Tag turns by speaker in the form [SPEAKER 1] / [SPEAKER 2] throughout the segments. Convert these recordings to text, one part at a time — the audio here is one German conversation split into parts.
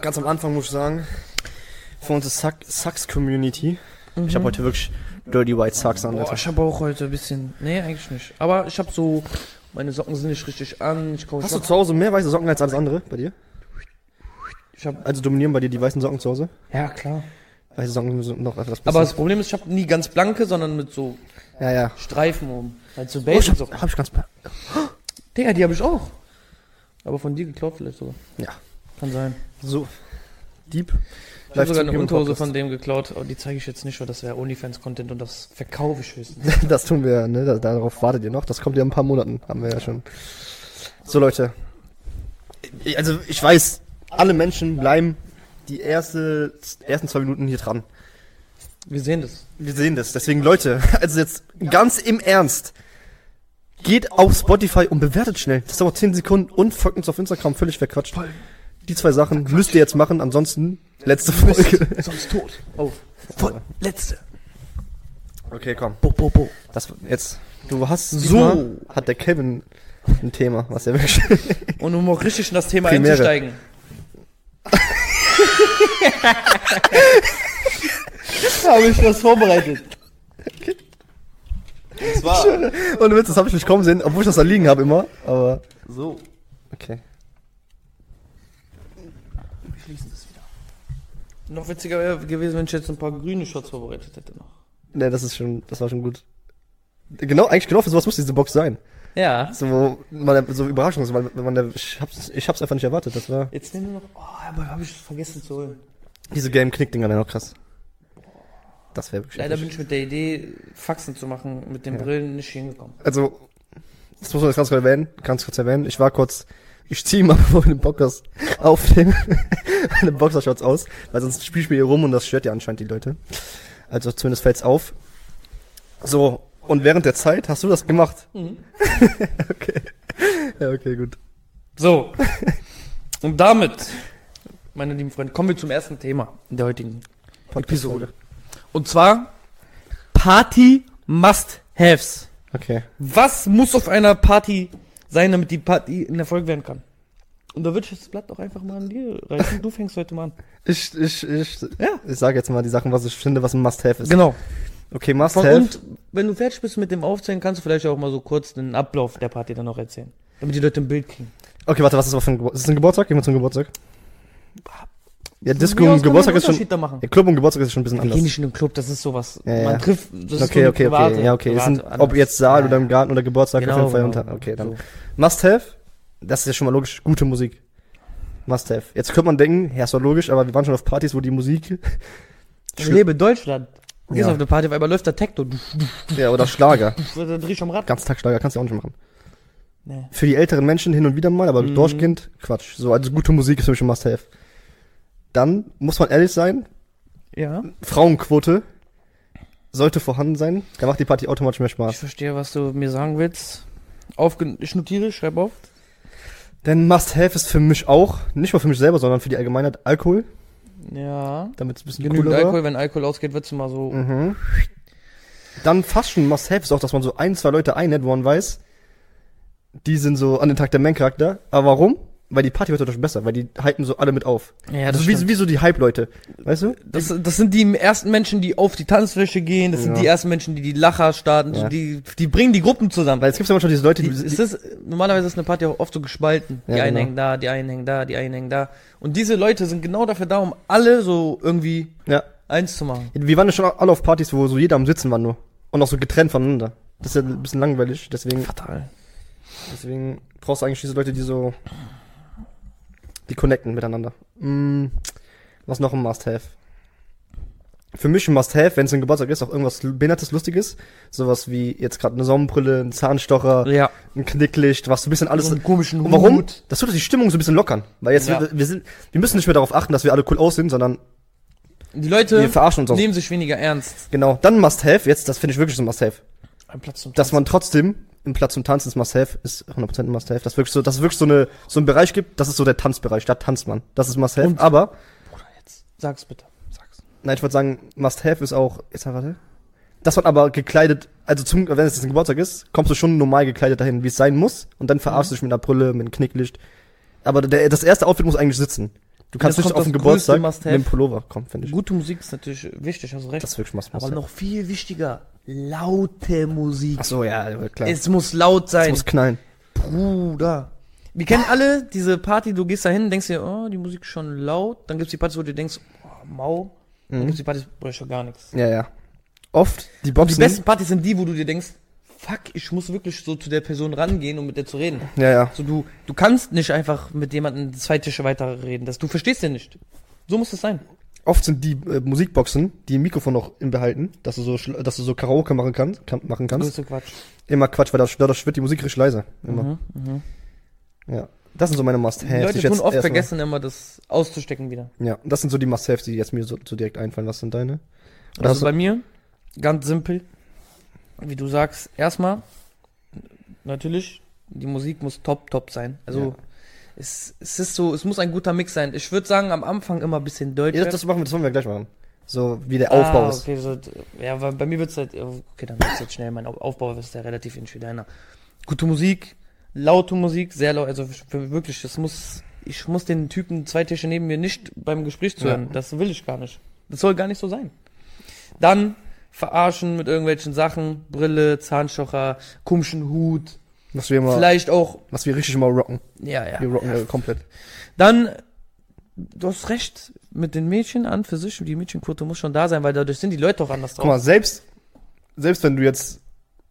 [SPEAKER 1] Ganz am Anfang muss ich sagen, für unsere Suck, Sucks Community. Ich habe heute wirklich Dirty White Sucks an.
[SPEAKER 2] Boah, ich habe auch heute ein bisschen. Nee, eigentlich nicht. Aber ich habe so. Meine Socken sind nicht richtig an. Ich.
[SPEAKER 1] Hast du zu Hause mehr weiße Socken als alles andere bei dir?
[SPEAKER 2] Ich hab,
[SPEAKER 1] Also dominieren bei dir die weißen Socken zu Hause?
[SPEAKER 2] ja, klar.
[SPEAKER 1] Weiße Socken sind noch etwas besser.
[SPEAKER 2] Aber das Problem ist, ich habe nie ganz blanke, sondern mit so
[SPEAKER 1] ja, ja.
[SPEAKER 2] Streifen oben. Halt so
[SPEAKER 1] Oh, ich
[SPEAKER 2] Basic Socken.
[SPEAKER 1] hab ich ganz.
[SPEAKER 2] Digga, die habe ich auch. Aber von dir geklaut vielleicht sogar.
[SPEAKER 1] Ja.
[SPEAKER 2] Kann sein.
[SPEAKER 1] So. Deep.
[SPEAKER 2] Ich habe sogar eine Unterhose von dem geklaut. Oh, die zeige ich jetzt nicht, weil das wäre OnlyFans-Content und das verkaufe ich höchstens.
[SPEAKER 1] Das tun wir, ne? Da, darauf wartet ihr noch. Das kommt ja in ein paar Monaten, haben wir ja schon. So, Leute. Also, ich weiß, alle Menschen bleiben die erste, ersten zwei Minuten hier dran.
[SPEAKER 2] Wir sehen das.
[SPEAKER 1] Wir sehen das. Deswegen, Leute, also jetzt ganz im Ernst. Geht auf Spotify und bewertet schnell. Das dauert 10 Sekunden und folgt uns auf Instagram. Völlig verquatscht. Die zwei Sachen müsst ihr jetzt machen. Ansonsten, letzte Folge.
[SPEAKER 2] Sonst tot. Auf. Voll. Letzte.
[SPEAKER 1] Okay, komm.
[SPEAKER 2] Bo, bo, bo.
[SPEAKER 1] Das jetzt. Du hast
[SPEAKER 2] So.
[SPEAKER 1] hat der Kevin ein Thema, was er wirklich.
[SPEAKER 2] Und um auch richtig in das Thema
[SPEAKER 1] Primäre.
[SPEAKER 2] einzusteigen. Habe ich was vorbereitet.
[SPEAKER 3] Und zwar,
[SPEAKER 1] Und Witz, das habe ich nicht kommen sehen, obwohl ich das da liegen habe immer. Aber
[SPEAKER 3] so.
[SPEAKER 1] okay.
[SPEAKER 2] Noch witziger wäre gewesen, wenn ich jetzt ein paar grüne Shots vorbereitet hätte noch.
[SPEAKER 1] Ne, das ist schon, das war schon gut. Genau, eigentlich genau für sowas muss diese Box sein.
[SPEAKER 2] Ja.
[SPEAKER 1] So, wo man so Überraschung ist, weil man der, ich hab's, ich hab's einfach nicht erwartet. Das war
[SPEAKER 2] Jetzt nehmen wir noch. Oh, aber habe ich vergessen zu holen.
[SPEAKER 1] diese Game Knick Dinger noch krass. Das wäre wirklich.
[SPEAKER 2] Leider bin ich mit der Idee, Faxen zu machen, mit den
[SPEAKER 1] Ja.
[SPEAKER 2] Brillen nicht hingekommen.
[SPEAKER 1] Also, das muss man jetzt ganz kurz erwähnen, ganz kurz erwähnen. Ich war kurz, ich ziehe mal, bevor wir den Podcast aufnehmen, meine Boxershorts aus, weil sonst spiele ich mir hier rum und das stört ja anscheinend die Leute. Also zumindest fällt's auf. So, und während der Zeit hast du das gemacht. okay. Ja, okay, gut.
[SPEAKER 2] So. Und damit, meine lieben Freunde, kommen wir zum ersten Thema in der heutigen Episode. Und zwar Party Must-Haves.
[SPEAKER 1] Okay.
[SPEAKER 2] Was muss auf einer Party sein, damit die Party ein Erfolg werden kann? Und da würde ich das Blatt auch einfach mal an dir reichen. Du fängst heute mal an.
[SPEAKER 1] Ich, ich, ich,
[SPEAKER 2] Ja.
[SPEAKER 1] ich sage jetzt mal die Sachen, was ich finde, was ein Must-Have ist.
[SPEAKER 2] Genau.
[SPEAKER 1] Okay, Must-Have.
[SPEAKER 2] und wenn du fertig bist mit dem Aufzählen, kannst du vielleicht auch mal so kurz den Ablauf der Party dann noch erzählen. Damit die Leute ein Bild kriegen.
[SPEAKER 1] Okay, warte, was ist das für ein Geburtstag? Ist das ein Geburtstag? Gehen wir zum Geburtstag. Ja, Disco und Geburtstag ist schon, ja, Club und Geburtstag ist schon ein bisschen
[SPEAKER 2] Wir
[SPEAKER 1] anders.
[SPEAKER 2] gehen nicht in den Club, das ist sowas.
[SPEAKER 1] Ja, ja.
[SPEAKER 2] Man trifft, das ist
[SPEAKER 1] Okay,
[SPEAKER 2] so eine
[SPEAKER 1] okay,
[SPEAKER 2] private,
[SPEAKER 1] okay, ja, okay. Sind, ob jetzt Saal oder im Garten oder Geburtstag auf
[SPEAKER 2] Genau,
[SPEAKER 1] jeden Fall
[SPEAKER 2] genau.
[SPEAKER 1] unter. Okay, dann.
[SPEAKER 2] So.
[SPEAKER 1] Must have, das ist ja schon mal logisch, gute Musik. Must have. Jetzt könnte man denken, ja, ist doch logisch, aber wir waren schon auf Partys, wo die Musik,
[SPEAKER 2] Ich lebe Deutschland. Du gehst auf eine Party, auf einmal läuft der Techno. Du,
[SPEAKER 1] ja, oder Schlager.
[SPEAKER 2] du, da dreh ich am Rad.
[SPEAKER 1] Ganz Tagschlager kannst du auch nicht machen.
[SPEAKER 2] Nee.
[SPEAKER 1] Für die älteren Menschen hin und wieder mal, aber
[SPEAKER 2] Mhm.
[SPEAKER 1] durchgehend, Quatsch. So, also gute Musik ist für mich ein Must have. Dann muss man ehrlich sein,
[SPEAKER 2] Ja.
[SPEAKER 1] Frauenquote sollte vorhanden sein. Da macht die Party automatisch mehr
[SPEAKER 2] Ich
[SPEAKER 1] Spaß.
[SPEAKER 2] verstehe, was du mir sagen willst. Aufge ich notiere, schreib auf.
[SPEAKER 1] Denn Must Have ist für mich auch, nicht mal für mich selber, sondern für die Allgemeinheit Alkohol,
[SPEAKER 2] Ja.
[SPEAKER 1] damit es ein bisschen
[SPEAKER 2] Genügend
[SPEAKER 1] cooler war.
[SPEAKER 2] Alkohol, wenn Alkohol ausgeht, wird's immer so.
[SPEAKER 1] Mhm. Dann fast schon Must Have ist auch, dass man so ein, zwei Leute einlädt, wo man weiß, die sind so an den Tag der Main-Charakter. Aber warum? Weil die Party wird dadurch besser, weil die hypen so alle mit auf.
[SPEAKER 2] Ja,
[SPEAKER 1] das ist wie, wie so die Hype-Leute, weißt du?
[SPEAKER 2] Das, das sind die ersten Menschen, die auf die Tanzfläche gehen. Das sind
[SPEAKER 1] Ja.
[SPEAKER 2] die ersten Menschen, die die Lacher starten.
[SPEAKER 1] Ja.
[SPEAKER 2] Die, die bringen die Gruppen zusammen.
[SPEAKER 1] Weil es gibt ja manchmal diese Leute,
[SPEAKER 2] Die,
[SPEAKER 1] die,
[SPEAKER 2] es ist, normalerweise ist eine Party auch oft so gespalten. Die
[SPEAKER 1] Ja,
[SPEAKER 2] einen
[SPEAKER 1] genau.
[SPEAKER 2] hängen da, die einen hängen da, die einen hängen da. Und diese Leute sind genau dafür da, um alle so irgendwie
[SPEAKER 1] ja.
[SPEAKER 2] eins zu machen.
[SPEAKER 1] Wir waren ja schon alle auf Partys, wo so jeder am Sitzen war nur. Und auch so getrennt voneinander. Das ist ja ein bisschen langweilig, deswegen,
[SPEAKER 2] Fatal.
[SPEAKER 1] deswegen brauchst du eigentlich diese Leute, die so, die connecten miteinander. Mm, was noch ein Must-Have? Für mich ein Must-Have, wenn es ein Geburtstag ist, auch irgendwas behindertes, lustiges. Sowas wie jetzt gerade eine Sonnenbrille, ein Zahnstocher,
[SPEAKER 2] Ja.
[SPEAKER 1] ein Knicklicht, was so ein bisschen alles.
[SPEAKER 2] so einen komischen
[SPEAKER 1] Und warum?
[SPEAKER 2] Hut.
[SPEAKER 1] Das tut die Stimmung so ein bisschen lockern. Weil jetzt,
[SPEAKER 2] Ja.
[SPEAKER 1] wir, wir sind, wir müssen nicht mehr darauf achten, dass wir alle cool aussehen, sondern
[SPEAKER 2] Die Leute nehmen sich weniger ernst.
[SPEAKER 1] Genau. Dann Must-Have, jetzt, das finde ich wirklich so ein Must-Have.
[SPEAKER 2] Ein Platz zum
[SPEAKER 1] dass man trotzdem im Platz zum Tanzen ist Must-Have, ist 100% ein Must-Have. Dass wirklich so, dass es wirklich so eine, so einen Bereich gibt, das ist so der Tanzbereich, da tanzt man. Das ist Must-Have. Aber,
[SPEAKER 2] Bruder, jetzt. Sag's bitte. Sag's.
[SPEAKER 1] nein, ich würde sagen, Must-Have ist auch, jetzt warte. Dass man aber gekleidet, also zum, wenn es jetzt ein Geburtstag ist, kommst du schon normal gekleidet dahin, wie es sein muss. Und dann verarschst du dich mit einer Brille, mit einem Knicklicht. Aber der, das erste Outfit muss eigentlich sitzen. Du kannst nicht auf den Geburtstag mit dem. Pullover kommen, finde ich.
[SPEAKER 2] Gute Musik ist natürlich wichtig, hast du recht.
[SPEAKER 1] Das ist wirklich Must
[SPEAKER 2] aber noch viel wichtiger, laute Musik.
[SPEAKER 1] Ach so, ja, klar.
[SPEAKER 2] Es muss laut
[SPEAKER 1] Es
[SPEAKER 2] sein.
[SPEAKER 1] muss knallen.
[SPEAKER 2] Bruder. Wir kennen alle diese Party, du gehst da hin, denkst dir, oh, die Musik ist schon laut. Dann gibt's die Partys, wo du denkst, oh, mau. Dann
[SPEAKER 1] Mhm.
[SPEAKER 2] gibt's die Partys, wo ich schon gar nichts.
[SPEAKER 1] Ja, ja. Oft die
[SPEAKER 2] Die
[SPEAKER 1] Boxen.
[SPEAKER 2] besten Partys sind die, wo du dir denkst, fuck, ich muss wirklich so zu der Person rangehen, um mit der zu reden.
[SPEAKER 1] Ja, ja.
[SPEAKER 2] So, du, du kannst nicht einfach mit jemandem zwei Tische weiter reden. Das, du verstehst den nicht. So muss es sein.
[SPEAKER 1] Oft sind die äh, Musikboxen, die im Mikrofon noch im behalten, dass du so, schl- dass du so Karaoke machen kannst, kann, machen kannst.
[SPEAKER 2] Größte Quatsch.
[SPEAKER 1] Immer Quatsch, weil dadurch, dadurch wird die Musik richtig leise. Immer.
[SPEAKER 2] Mhm, mhm.
[SPEAKER 1] Ja. Das sind so meine Must-Haves.
[SPEAKER 2] Die Leute
[SPEAKER 1] ich
[SPEAKER 2] tun
[SPEAKER 1] jetzt
[SPEAKER 2] oft
[SPEAKER 1] erstmal-
[SPEAKER 2] vergessen, immer das auszustecken wieder.
[SPEAKER 1] Ja, das sind so die Must-Haves, die jetzt mir so, so direkt einfallen. Was sind deine? Oder hast
[SPEAKER 2] Also
[SPEAKER 1] du-
[SPEAKER 2] bei mir, ganz simpel, wie du sagst, erstmal, natürlich, die Musik muss top, top sein. Also,
[SPEAKER 1] Ja.
[SPEAKER 2] es, es ist so, es muss ein guter Mix sein. Ich würde sagen, am Anfang immer ein bisschen Deutsch.
[SPEAKER 1] ja, das, machen wir, das wollen wir gleich machen. So, wie der Aufbau
[SPEAKER 2] ah,
[SPEAKER 1] ist.
[SPEAKER 2] okay, so, ja, weil bei mir wird's halt, okay, dann wird's jetzt schnell, mein Au- Aufbau ist ja relativ ähnlich wie deiner. Gute Musik, laute Musik, sehr laut, also wirklich, das muss, ich muss den Typen zwei Tische neben mir nicht beim Gespräch zuhören.
[SPEAKER 1] Ja.
[SPEAKER 2] Das will ich gar nicht. Das soll gar nicht so sein. Dann verarschen mit irgendwelchen Sachen, Brille, Zahnstocher, komischen Hut,
[SPEAKER 1] Was wir immer,
[SPEAKER 2] vielleicht auch,
[SPEAKER 1] was wir richtig immer rocken.
[SPEAKER 2] ja, ja.
[SPEAKER 1] Wir rocken ja. komplett.
[SPEAKER 2] Dann, du hast recht, mit den Mädchen an für sich, die Mädchenquote muss schon da sein, weil dadurch sind die Leute auch anders
[SPEAKER 1] Guck mal, selbst, selbst wenn du jetzt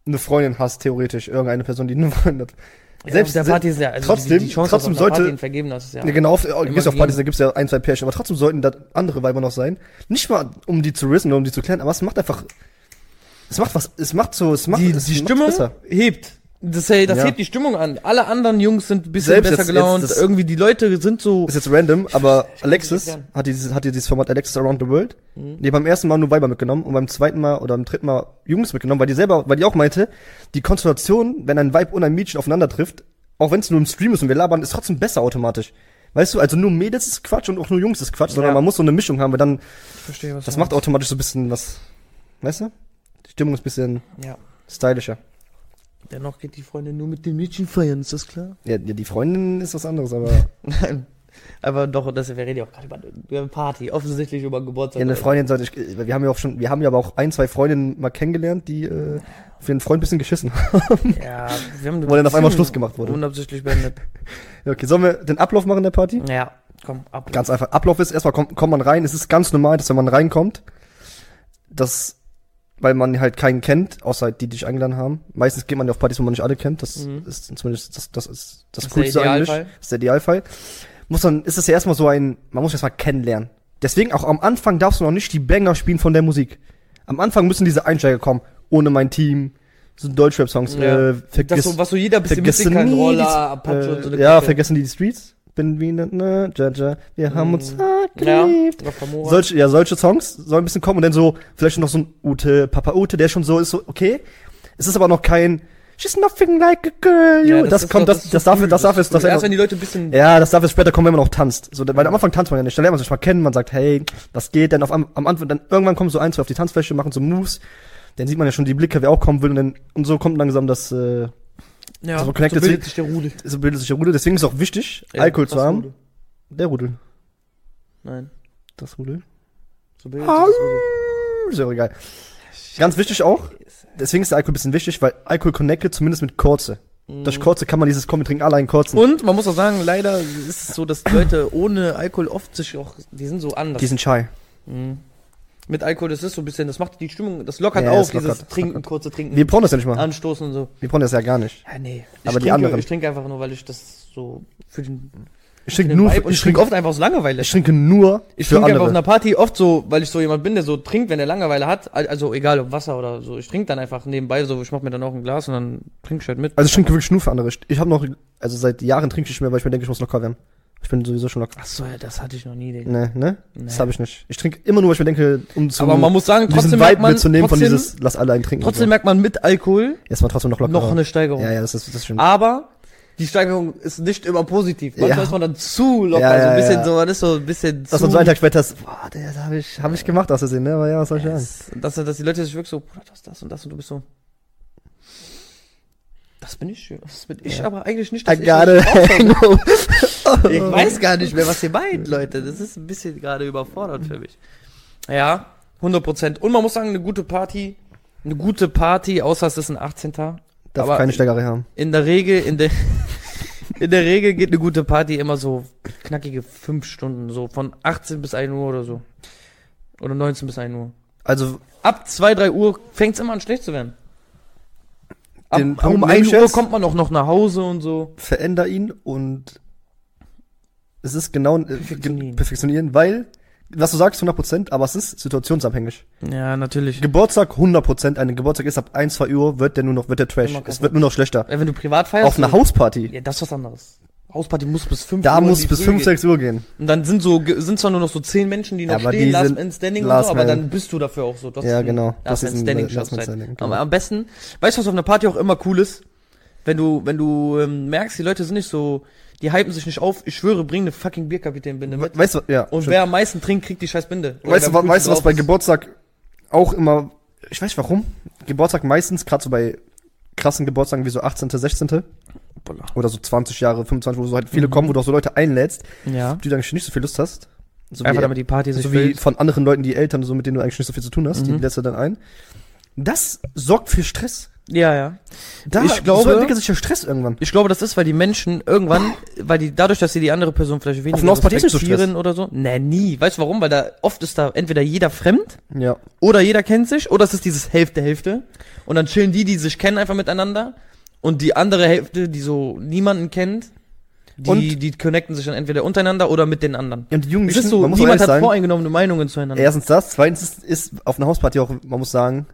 [SPEAKER 1] eine Freundin hast, theoretisch, irgendeine Person, die eine Freundin hat.
[SPEAKER 2] Ja,
[SPEAKER 1] selbst-
[SPEAKER 2] auf der Party ist ja, also
[SPEAKER 1] trotzdem-
[SPEAKER 2] die, die Chance,
[SPEAKER 1] trotzdem sollte-
[SPEAKER 2] vergeben, das ist ja.
[SPEAKER 1] Ja, genau, auf,
[SPEAKER 2] Immer
[SPEAKER 1] gehst auf Partys, da gibt's ja ein, zwei Pärchen, aber trotzdem sollten da andere Weiber noch sein. Nicht mal, um die zu rissen oder um die zu klären, aber es macht einfach, es macht was, es macht so, es macht,
[SPEAKER 2] die,
[SPEAKER 1] es
[SPEAKER 2] die Stimmung
[SPEAKER 1] besser.
[SPEAKER 2] hebt. Das, hey, das
[SPEAKER 1] Ja.
[SPEAKER 2] hebt die Stimmung an. Alle anderen Jungs sind ein bisschen
[SPEAKER 1] Selbst
[SPEAKER 2] besser
[SPEAKER 1] jetzt-
[SPEAKER 2] gelaunt.
[SPEAKER 1] jetzt
[SPEAKER 2] Irgendwie die Leute sind so.
[SPEAKER 1] Ist jetzt random, aber Alexis hat dieses, hat dieses Format Alexis Around the World.
[SPEAKER 2] Mhm.
[SPEAKER 1] Die beim ersten Mal nur Weiber mitgenommen und beim zweiten Mal oder beim dritten Mal Jungs mitgenommen, weil die selber, weil die auch meinte, die Konstellation, wenn ein Weib und ein Mädchen aufeinander trifft, auch wenn es nur im Stream ist und wir labern, ist trotzdem besser automatisch. Weißt du, also nur Mädels ist Quatsch und auch nur Jungs ist Quatsch, sondern
[SPEAKER 2] Ja.
[SPEAKER 1] man muss so eine Mischung haben, weil dann,
[SPEAKER 2] Ich verstehe, was
[SPEAKER 1] das macht automatisch so ein bisschen was, weißt du? Die Stimmung ist ein bisschen
[SPEAKER 2] Ja.
[SPEAKER 1] stylischer.
[SPEAKER 2] Dennoch geht die Freundin nur mit den Mädchen feiern, ist das klar?
[SPEAKER 1] Ja, ja, die Freundin ist was anderes, aber
[SPEAKER 2] Nein. Aber doch, das, wir reden ja auch gerade über eine Party. Offensichtlich über Geburtstag.
[SPEAKER 1] ja, eine Freundin sollte ich, wir haben ja auch schon, wir haben ja aber auch ein, zwei Freundinnen mal kennengelernt, die äh, für einen Freund ein bisschen geschissen haben.
[SPEAKER 2] Ja, wir haben
[SPEAKER 1] Wo dann auf einmal Schluss gemacht wurde.
[SPEAKER 2] Unabsichtlich beendet.
[SPEAKER 1] Ja, okay, sollen wir den Ablauf machen der Party?
[SPEAKER 2] Ja, komm, ab.
[SPEAKER 1] Ganz einfach. Ablauf ist erstmal kommt, kommt man rein. Es ist ganz normal, dass wenn man reinkommt, dass, weil man halt keinen kennt, außer die, die dich eingeladen haben. Meistens geht man ja auf Partys, wo man nicht alle kennt. Das
[SPEAKER 2] Mhm.
[SPEAKER 1] ist zumindest, das, das ist das,
[SPEAKER 2] Das ist
[SPEAKER 1] Coolste
[SPEAKER 2] der
[SPEAKER 1] eigentlich.
[SPEAKER 2] Idealfall.
[SPEAKER 1] Das ist der Idealfall. Muss dann, ist es ja erstmal so ein, man muss erstmal kennenlernen. Deswegen auch am Anfang darfst du noch nicht die Banger spielen von der Musik. Am Anfang müssen diese Einsteiger kommen. Ohne mein Team. So Deutschrap-Songs.
[SPEAKER 2] Ja.
[SPEAKER 1] Äh,
[SPEAKER 2] Das
[SPEAKER 1] vergiss,
[SPEAKER 2] so, was so jeder ein bisschen
[SPEAKER 1] vergessen
[SPEAKER 2] mitkriegen kann. Roller, Apache und so
[SPEAKER 1] äh,
[SPEAKER 2] eine
[SPEAKER 1] Ja,
[SPEAKER 2] Kacke.
[SPEAKER 1] vergessen die die Streets. Bin wie ne, ne, Jaja. Wir haben uns hart
[SPEAKER 2] Ja,
[SPEAKER 1] geliebt.
[SPEAKER 2] auf Famora.
[SPEAKER 1] Solche, ja, solche Songs sollen ein bisschen kommen und dann so, vielleicht noch so ein Ute, Papa Ute, der schon so ist, so, okay. Es ist aber noch kein, she's nothing like a girl, you.
[SPEAKER 2] Ja,
[SPEAKER 1] das,
[SPEAKER 2] ist
[SPEAKER 1] kommt, das, das,
[SPEAKER 2] so
[SPEAKER 1] darf, das darf jetzt, das.
[SPEAKER 2] Erst wenn die Leute ein bisschen.
[SPEAKER 1] ja, das darf jetzt später kommen, wenn man noch tanzt. So, weil am Anfang tanzt man ja nicht. Dann lernt man sich mal kennen, man sagt, hey, was geht, dann auf, am, am Anfang, dann irgendwann kommen so ein, zwei auf die Tanzfläche, machen so Moves. Dann sieht man ja schon die Blicke, wer auch kommen will und dann, und so kommt langsam das, äh,
[SPEAKER 2] ja,
[SPEAKER 1] so
[SPEAKER 2] so bildet sich der Rudel.
[SPEAKER 1] so bildet sich der Rudel. Deswegen ist es auch wichtig,
[SPEAKER 2] Ja,
[SPEAKER 1] Alkohol zu haben.
[SPEAKER 2] Rudel?
[SPEAKER 1] Der Rudel.
[SPEAKER 2] Nein,
[SPEAKER 1] Das Rudel.
[SPEAKER 2] so bildet sich das Rudel.
[SPEAKER 1] Ist ja auch egal. Ganz wichtig auch, deswegen ist der Alkohol ein bisschen wichtig, weil Alkohol connected zumindest mit Kurze. Durch Kurze kann man dieses Kommen, wir trinken alle einen kurzen.
[SPEAKER 2] Und man muss auch sagen, leider ist es so, dass die Leute ohne Alkohol oft sich auch, die sind so anders.
[SPEAKER 1] Die sind shy.
[SPEAKER 2] Mhm. Mit Alkohol, das ist so ein bisschen, das macht die Stimmung, das lockert
[SPEAKER 1] Ja,
[SPEAKER 2] auf,
[SPEAKER 1] das lockert,
[SPEAKER 2] dieses
[SPEAKER 1] das
[SPEAKER 2] Trinken,
[SPEAKER 1] lockert.
[SPEAKER 2] kurze Trinken,
[SPEAKER 1] Wir brauchen das ja nicht mal.
[SPEAKER 2] Anstoßen und so.
[SPEAKER 1] Wir brauchen das ja gar nicht.
[SPEAKER 2] Ja, nee. Ich
[SPEAKER 1] Aber die
[SPEAKER 2] trinke,
[SPEAKER 1] anderen-
[SPEAKER 2] Ich trinke einfach nur, weil ich das so für den,
[SPEAKER 1] Ich trinke nur,
[SPEAKER 2] Vibe,
[SPEAKER 1] ich
[SPEAKER 2] ich trinke oft einfach aus Langeweile.
[SPEAKER 1] ich trinke nur
[SPEAKER 2] Ich trinke einfach auf
[SPEAKER 1] andere.
[SPEAKER 2] einer Party oft so, weil ich so jemand bin, der so trinkt, wenn er Langeweile hat. Al- Also egal ob Wasser oder so. Ich trinke dann einfach nebenbei so, ich mach mir dann auch ein Glas und dann trinke ich halt mit.
[SPEAKER 1] Also ich trinke wirklich nur für andere. Ich habe noch, also seit Jahren trinke ich nicht mehr, weil ich mir denke, ich muss locker werden. Ich bin sowieso schon locker.
[SPEAKER 2] Ach so, ja, das hatte ich noch nie, Digga.
[SPEAKER 1] Ne, ne?
[SPEAKER 2] Nee.
[SPEAKER 1] Das habe ich nicht. Ich trinke immer nur, weil ich mir denke, um zu
[SPEAKER 2] Aber man muss sagen, trotzdem merkt man,
[SPEAKER 1] mitzunehmen
[SPEAKER 2] trotzdem,
[SPEAKER 1] von dieses, lass alle einen trinken.
[SPEAKER 2] trotzdem
[SPEAKER 1] und
[SPEAKER 2] merkt man mit Alkohol
[SPEAKER 1] so. Ist man trotzdem noch locker.
[SPEAKER 2] noch eine Steigerung.
[SPEAKER 1] ja, ja, das ist, das stimmt.
[SPEAKER 2] Aber die Steigerung ist nicht immer positiv. Manchmal
[SPEAKER 1] Ja.
[SPEAKER 2] ist man dann zu locker,
[SPEAKER 1] Ja,
[SPEAKER 2] so ein
[SPEAKER 1] ja,
[SPEAKER 2] bisschen
[SPEAKER 1] ja.
[SPEAKER 2] so, man ist so ein bisschen
[SPEAKER 1] Dass
[SPEAKER 2] zu.
[SPEAKER 1] man so einen Tag später ist, boah, der, das habe ich, hab ich gemacht aus Versehen, ne? Aber ja, was soll ich sagen?
[SPEAKER 2] dass, dass, dass die Leute sich wirklich so, Bruder, das, das und das und du bist so. Das bin ich, das bin ich
[SPEAKER 1] Ja.
[SPEAKER 2] aber eigentlich nicht.
[SPEAKER 1] I
[SPEAKER 2] dass ich
[SPEAKER 1] got
[SPEAKER 2] das Ich weiß gar nicht mehr, was ihr meint, Leute. Das ist ein bisschen gerade überfordert für mich. Ja, 100 Prozent. Und man muss sagen, eine gute Party, eine gute Party, außer es ist ein 18.
[SPEAKER 1] Darf
[SPEAKER 2] Aber-
[SPEAKER 1] keine Steigerei haben.
[SPEAKER 2] In der Regel, in der, in der Regel geht eine gute Party immer so knackige fünf Stunden, so von 18 bis 1 Uhr oder so. Oder 19 bis 1 Uhr.
[SPEAKER 1] Also,
[SPEAKER 2] Ab 2, 3 Uhr fängt's immer an schlecht zu werden. Ab, um
[SPEAKER 1] nehme
[SPEAKER 2] 1
[SPEAKER 1] ich
[SPEAKER 2] Uhr kommt man auch noch nach Hause und so.
[SPEAKER 1] veränder ihn und es ist genau äh,
[SPEAKER 2] Perfektionieren.
[SPEAKER 1] perfektionieren, weil, was du sagst, 100%, aber es ist situationsabhängig.
[SPEAKER 2] Ja, natürlich.
[SPEAKER 1] Geburtstag 100%, ein Geburtstag ist ab 1, 2 Uhr, wird der nur noch, wird der Trash. Es wird nur noch schlechter.
[SPEAKER 2] Wenn du privat feierst.
[SPEAKER 1] Auf einer Hausparty,
[SPEAKER 2] Ja, das ist was anderes. Hausparty muss bis 5
[SPEAKER 1] da
[SPEAKER 2] Uhr in
[SPEAKER 1] muss bis
[SPEAKER 2] Früh
[SPEAKER 1] 5,
[SPEAKER 2] gehen.
[SPEAKER 1] 6 Uhr gehen.
[SPEAKER 2] Und dann sind so, sind zwar nur noch so 10 Menschen, die noch
[SPEAKER 1] Ja, aber
[SPEAKER 2] stehen, Last Man Standing und
[SPEAKER 1] Last
[SPEAKER 2] so, aber dann bist du dafür auch so. Das
[SPEAKER 1] Ja, genau. Das
[SPEAKER 2] Last
[SPEAKER 1] ist
[SPEAKER 2] Man
[SPEAKER 1] ein
[SPEAKER 2] Standing
[SPEAKER 1] Last Man. Standing,
[SPEAKER 2] Aber
[SPEAKER 1] genau.
[SPEAKER 2] am besten, weißt du, was auf einer Party auch immer cool ist? Wenn du, wenn du ähm, merkst, die Leute sind nicht so, die hypen sich nicht auf, ich schwöre, bring eine fucking Bierkapitänbinde mit.
[SPEAKER 1] Weißt du, ja.
[SPEAKER 2] Und
[SPEAKER 1] stimmt.
[SPEAKER 2] wer am meisten trinkt, kriegt die scheiß Binde. Oder
[SPEAKER 1] weißt du, wa- weißt du, was bei. Geburtstag auch immer, ich weiß nicht warum, Geburtstag meistens, gerade so bei krassen Geburtstagen wie so 18., 16.
[SPEAKER 2] Hoppala.
[SPEAKER 1] oder so 20 Jahre, 25, wo so halt viele
[SPEAKER 2] Mhm.
[SPEAKER 1] kommen, wo du auch so Leute einlädst,
[SPEAKER 2] Ja.
[SPEAKER 1] die du eigentlich nicht so viel Lust hast. So
[SPEAKER 2] Einfach
[SPEAKER 1] wie,
[SPEAKER 2] damit die Party sich
[SPEAKER 1] so wie von anderen Leuten, die Eltern, so mit denen du eigentlich nicht so viel zu tun hast, die
[SPEAKER 2] Mhm.
[SPEAKER 1] lässt du dann ein. Das sorgt für Stress.
[SPEAKER 2] Ja, ja.
[SPEAKER 1] Da,
[SPEAKER 2] Ich glaube-
[SPEAKER 1] so entwickelt sich ja Stress irgendwann.
[SPEAKER 2] Ich glaube, das ist, weil die Menschen irgendwann, weil die dadurch, dass sie die andere Person vielleicht weniger
[SPEAKER 1] einer Hausparty ist nicht so
[SPEAKER 2] respektieren oder so. Nee, nie. Weißt du warum? Weil da oft ist da entweder jeder fremd
[SPEAKER 1] Ja.
[SPEAKER 2] oder jeder kennt sich oder es ist dieses Hälfte Hälfte und dann chillen die, die sich kennen einfach miteinander und die andere Hälfte, die so niemanden kennt, die
[SPEAKER 1] Und-
[SPEAKER 2] die connecten sich dann entweder untereinander oder mit den anderen.
[SPEAKER 1] Und die
[SPEAKER 2] Es
[SPEAKER 1] Jugendlichen,
[SPEAKER 2] ist so,
[SPEAKER 1] man muss auch
[SPEAKER 2] niemand hat
[SPEAKER 1] sagen,
[SPEAKER 2] voreingenommene Meinungen zueinander.
[SPEAKER 1] erstens das, zweitens ist, ist auf einer Hausparty auch, man muss sagen,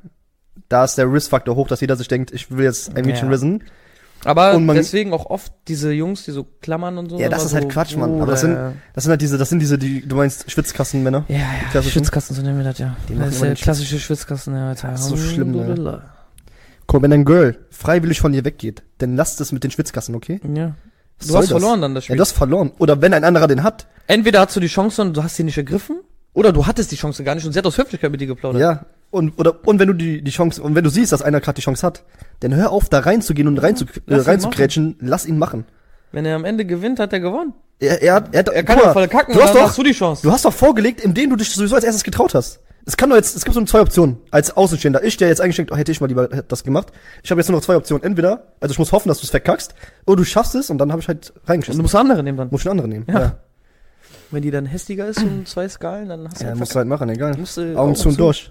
[SPEAKER 1] da ist der Risk-Faktor hoch, dass jeder sich denkt, ich will jetzt ein Mädchen
[SPEAKER 2] Ja.
[SPEAKER 1] risen.
[SPEAKER 2] Aber
[SPEAKER 1] und man-
[SPEAKER 2] deswegen auch oft diese Jungs, die so klammern und so.
[SPEAKER 1] Ja, das ist halt
[SPEAKER 2] so,
[SPEAKER 1] Quatsch, Mann. Aber das
[SPEAKER 2] Bruder,
[SPEAKER 1] Das sind halt diese, das sind diese, die, du meinst Schwitzkassenmänner.
[SPEAKER 2] Ja, ja. Schwitzkasten, so nennen wir das, ja.
[SPEAKER 1] Die
[SPEAKER 2] das ist der klassische Schwitzkasten, ja, Alter.
[SPEAKER 1] Das ist so schlimm, ne? Mal, wenn ein Girl freiwillig von dir weggeht, dann lasst es mit den Schwitzkassen, okay?
[SPEAKER 2] Ja.
[SPEAKER 1] Was
[SPEAKER 2] Du hast
[SPEAKER 1] das?
[SPEAKER 2] verloren dann das
[SPEAKER 1] Ja,
[SPEAKER 2] Spiel.
[SPEAKER 1] du hast verloren. Oder wenn ein anderer den hat.
[SPEAKER 2] Entweder hast du die Chance und du hast sie nicht ergriffen, oder du hattest die Chance gar nicht und sie hat aus Höflichkeit mit dir geplaudert.
[SPEAKER 1] Ja. Und, oder, und wenn du die, die Chance, und wenn du siehst, dass einer gerade die Chance hat, dann hör auf, da reinzugehen und rein zu, äh,
[SPEAKER 2] lass ihn
[SPEAKER 1] reinzukrätschen, lass ihn machen.
[SPEAKER 2] Wenn er am Ende gewinnt, hat er gewonnen.
[SPEAKER 1] Er, er hat, er, hat,
[SPEAKER 2] Er kann doch voll kacken
[SPEAKER 1] du
[SPEAKER 2] und
[SPEAKER 1] hast
[SPEAKER 2] dann
[SPEAKER 1] doch,
[SPEAKER 2] hast du die Chance.
[SPEAKER 1] du hast doch vorgelegt, indem du dich sowieso als erstes getraut hast. Es kann doch jetzt, es gibt so zwei Optionen. Als Außenstehender, ich, der jetzt eigentlich denkt, oh, hätte ich mal lieber das gemacht. Ich habe jetzt nur noch zwei Optionen. Entweder, also ich muss hoffen, dass du es verkackst, oder du schaffst es und dann habe ich halt
[SPEAKER 2] Und
[SPEAKER 1] reingeschissen.
[SPEAKER 2] du musst andere nehmen dann.
[SPEAKER 1] Muss ich einen anderen nehmen.
[SPEAKER 2] Ja.
[SPEAKER 1] Ja,
[SPEAKER 2] Wenn die dann hässlicher ist um zwei Skalen, dann hast du
[SPEAKER 1] ja
[SPEAKER 2] halt
[SPEAKER 1] musst du halt machen, egal.
[SPEAKER 2] musst du
[SPEAKER 1] Augen zu und durch.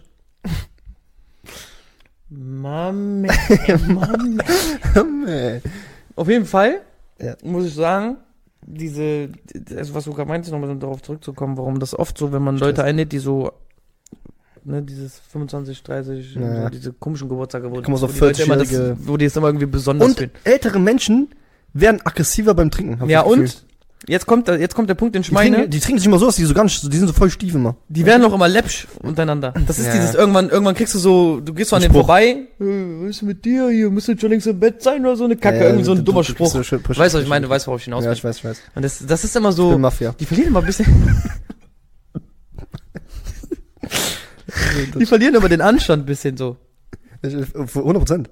[SPEAKER 2] Mame, Mame.
[SPEAKER 1] Nee.
[SPEAKER 2] Auf jeden Fall
[SPEAKER 1] Ja.
[SPEAKER 2] muss ich sagen, diese, also was du gerade meintest, nochmal darauf zurückzukommen, warum das oft so, wenn man Leute einlädt, die so, ne, dieses 25, 30,
[SPEAKER 1] Ja.
[SPEAKER 2] so diese komischen Geburtstage, wo, wo die Leute immer das,
[SPEAKER 1] 40-jährige
[SPEAKER 2] wo die es immer irgendwie besonders
[SPEAKER 1] Und
[SPEAKER 2] fühlen.
[SPEAKER 1] ältere Menschen werden aggressiver beim Trinken.
[SPEAKER 2] Ja, und? Jetzt kommt, der- jetzt kommt der Punkt, den ich
[SPEAKER 1] Die trinken, die trinken sich immer so, dass die so gar nicht, die sind so voll stief immer.
[SPEAKER 2] Die werden auch immer läppsch untereinander. Das ist
[SPEAKER 1] Ja.
[SPEAKER 2] dieses, irgendwann, irgendwann kriegst du so, du gehst so an den vorbei, äh, was ist mit dir, hier, müsst schon längst im Bett sein oder so eine Kacke, irgendwie so ein dummer Spruch.
[SPEAKER 1] So,
[SPEAKER 2] Du weißt, was ich meine, du weißt, worauf ich hinaus
[SPEAKER 1] Ja,
[SPEAKER 2] will.
[SPEAKER 1] ich weiß, ich weiß.
[SPEAKER 2] Und das, das ist immer
[SPEAKER 1] Ich bin
[SPEAKER 2] so,
[SPEAKER 1] Mafia.
[SPEAKER 2] die verlieren immer ein bisschen, die verlieren immer den Anstand ein bisschen so.
[SPEAKER 1] Ich- ich- für 100 Prozent.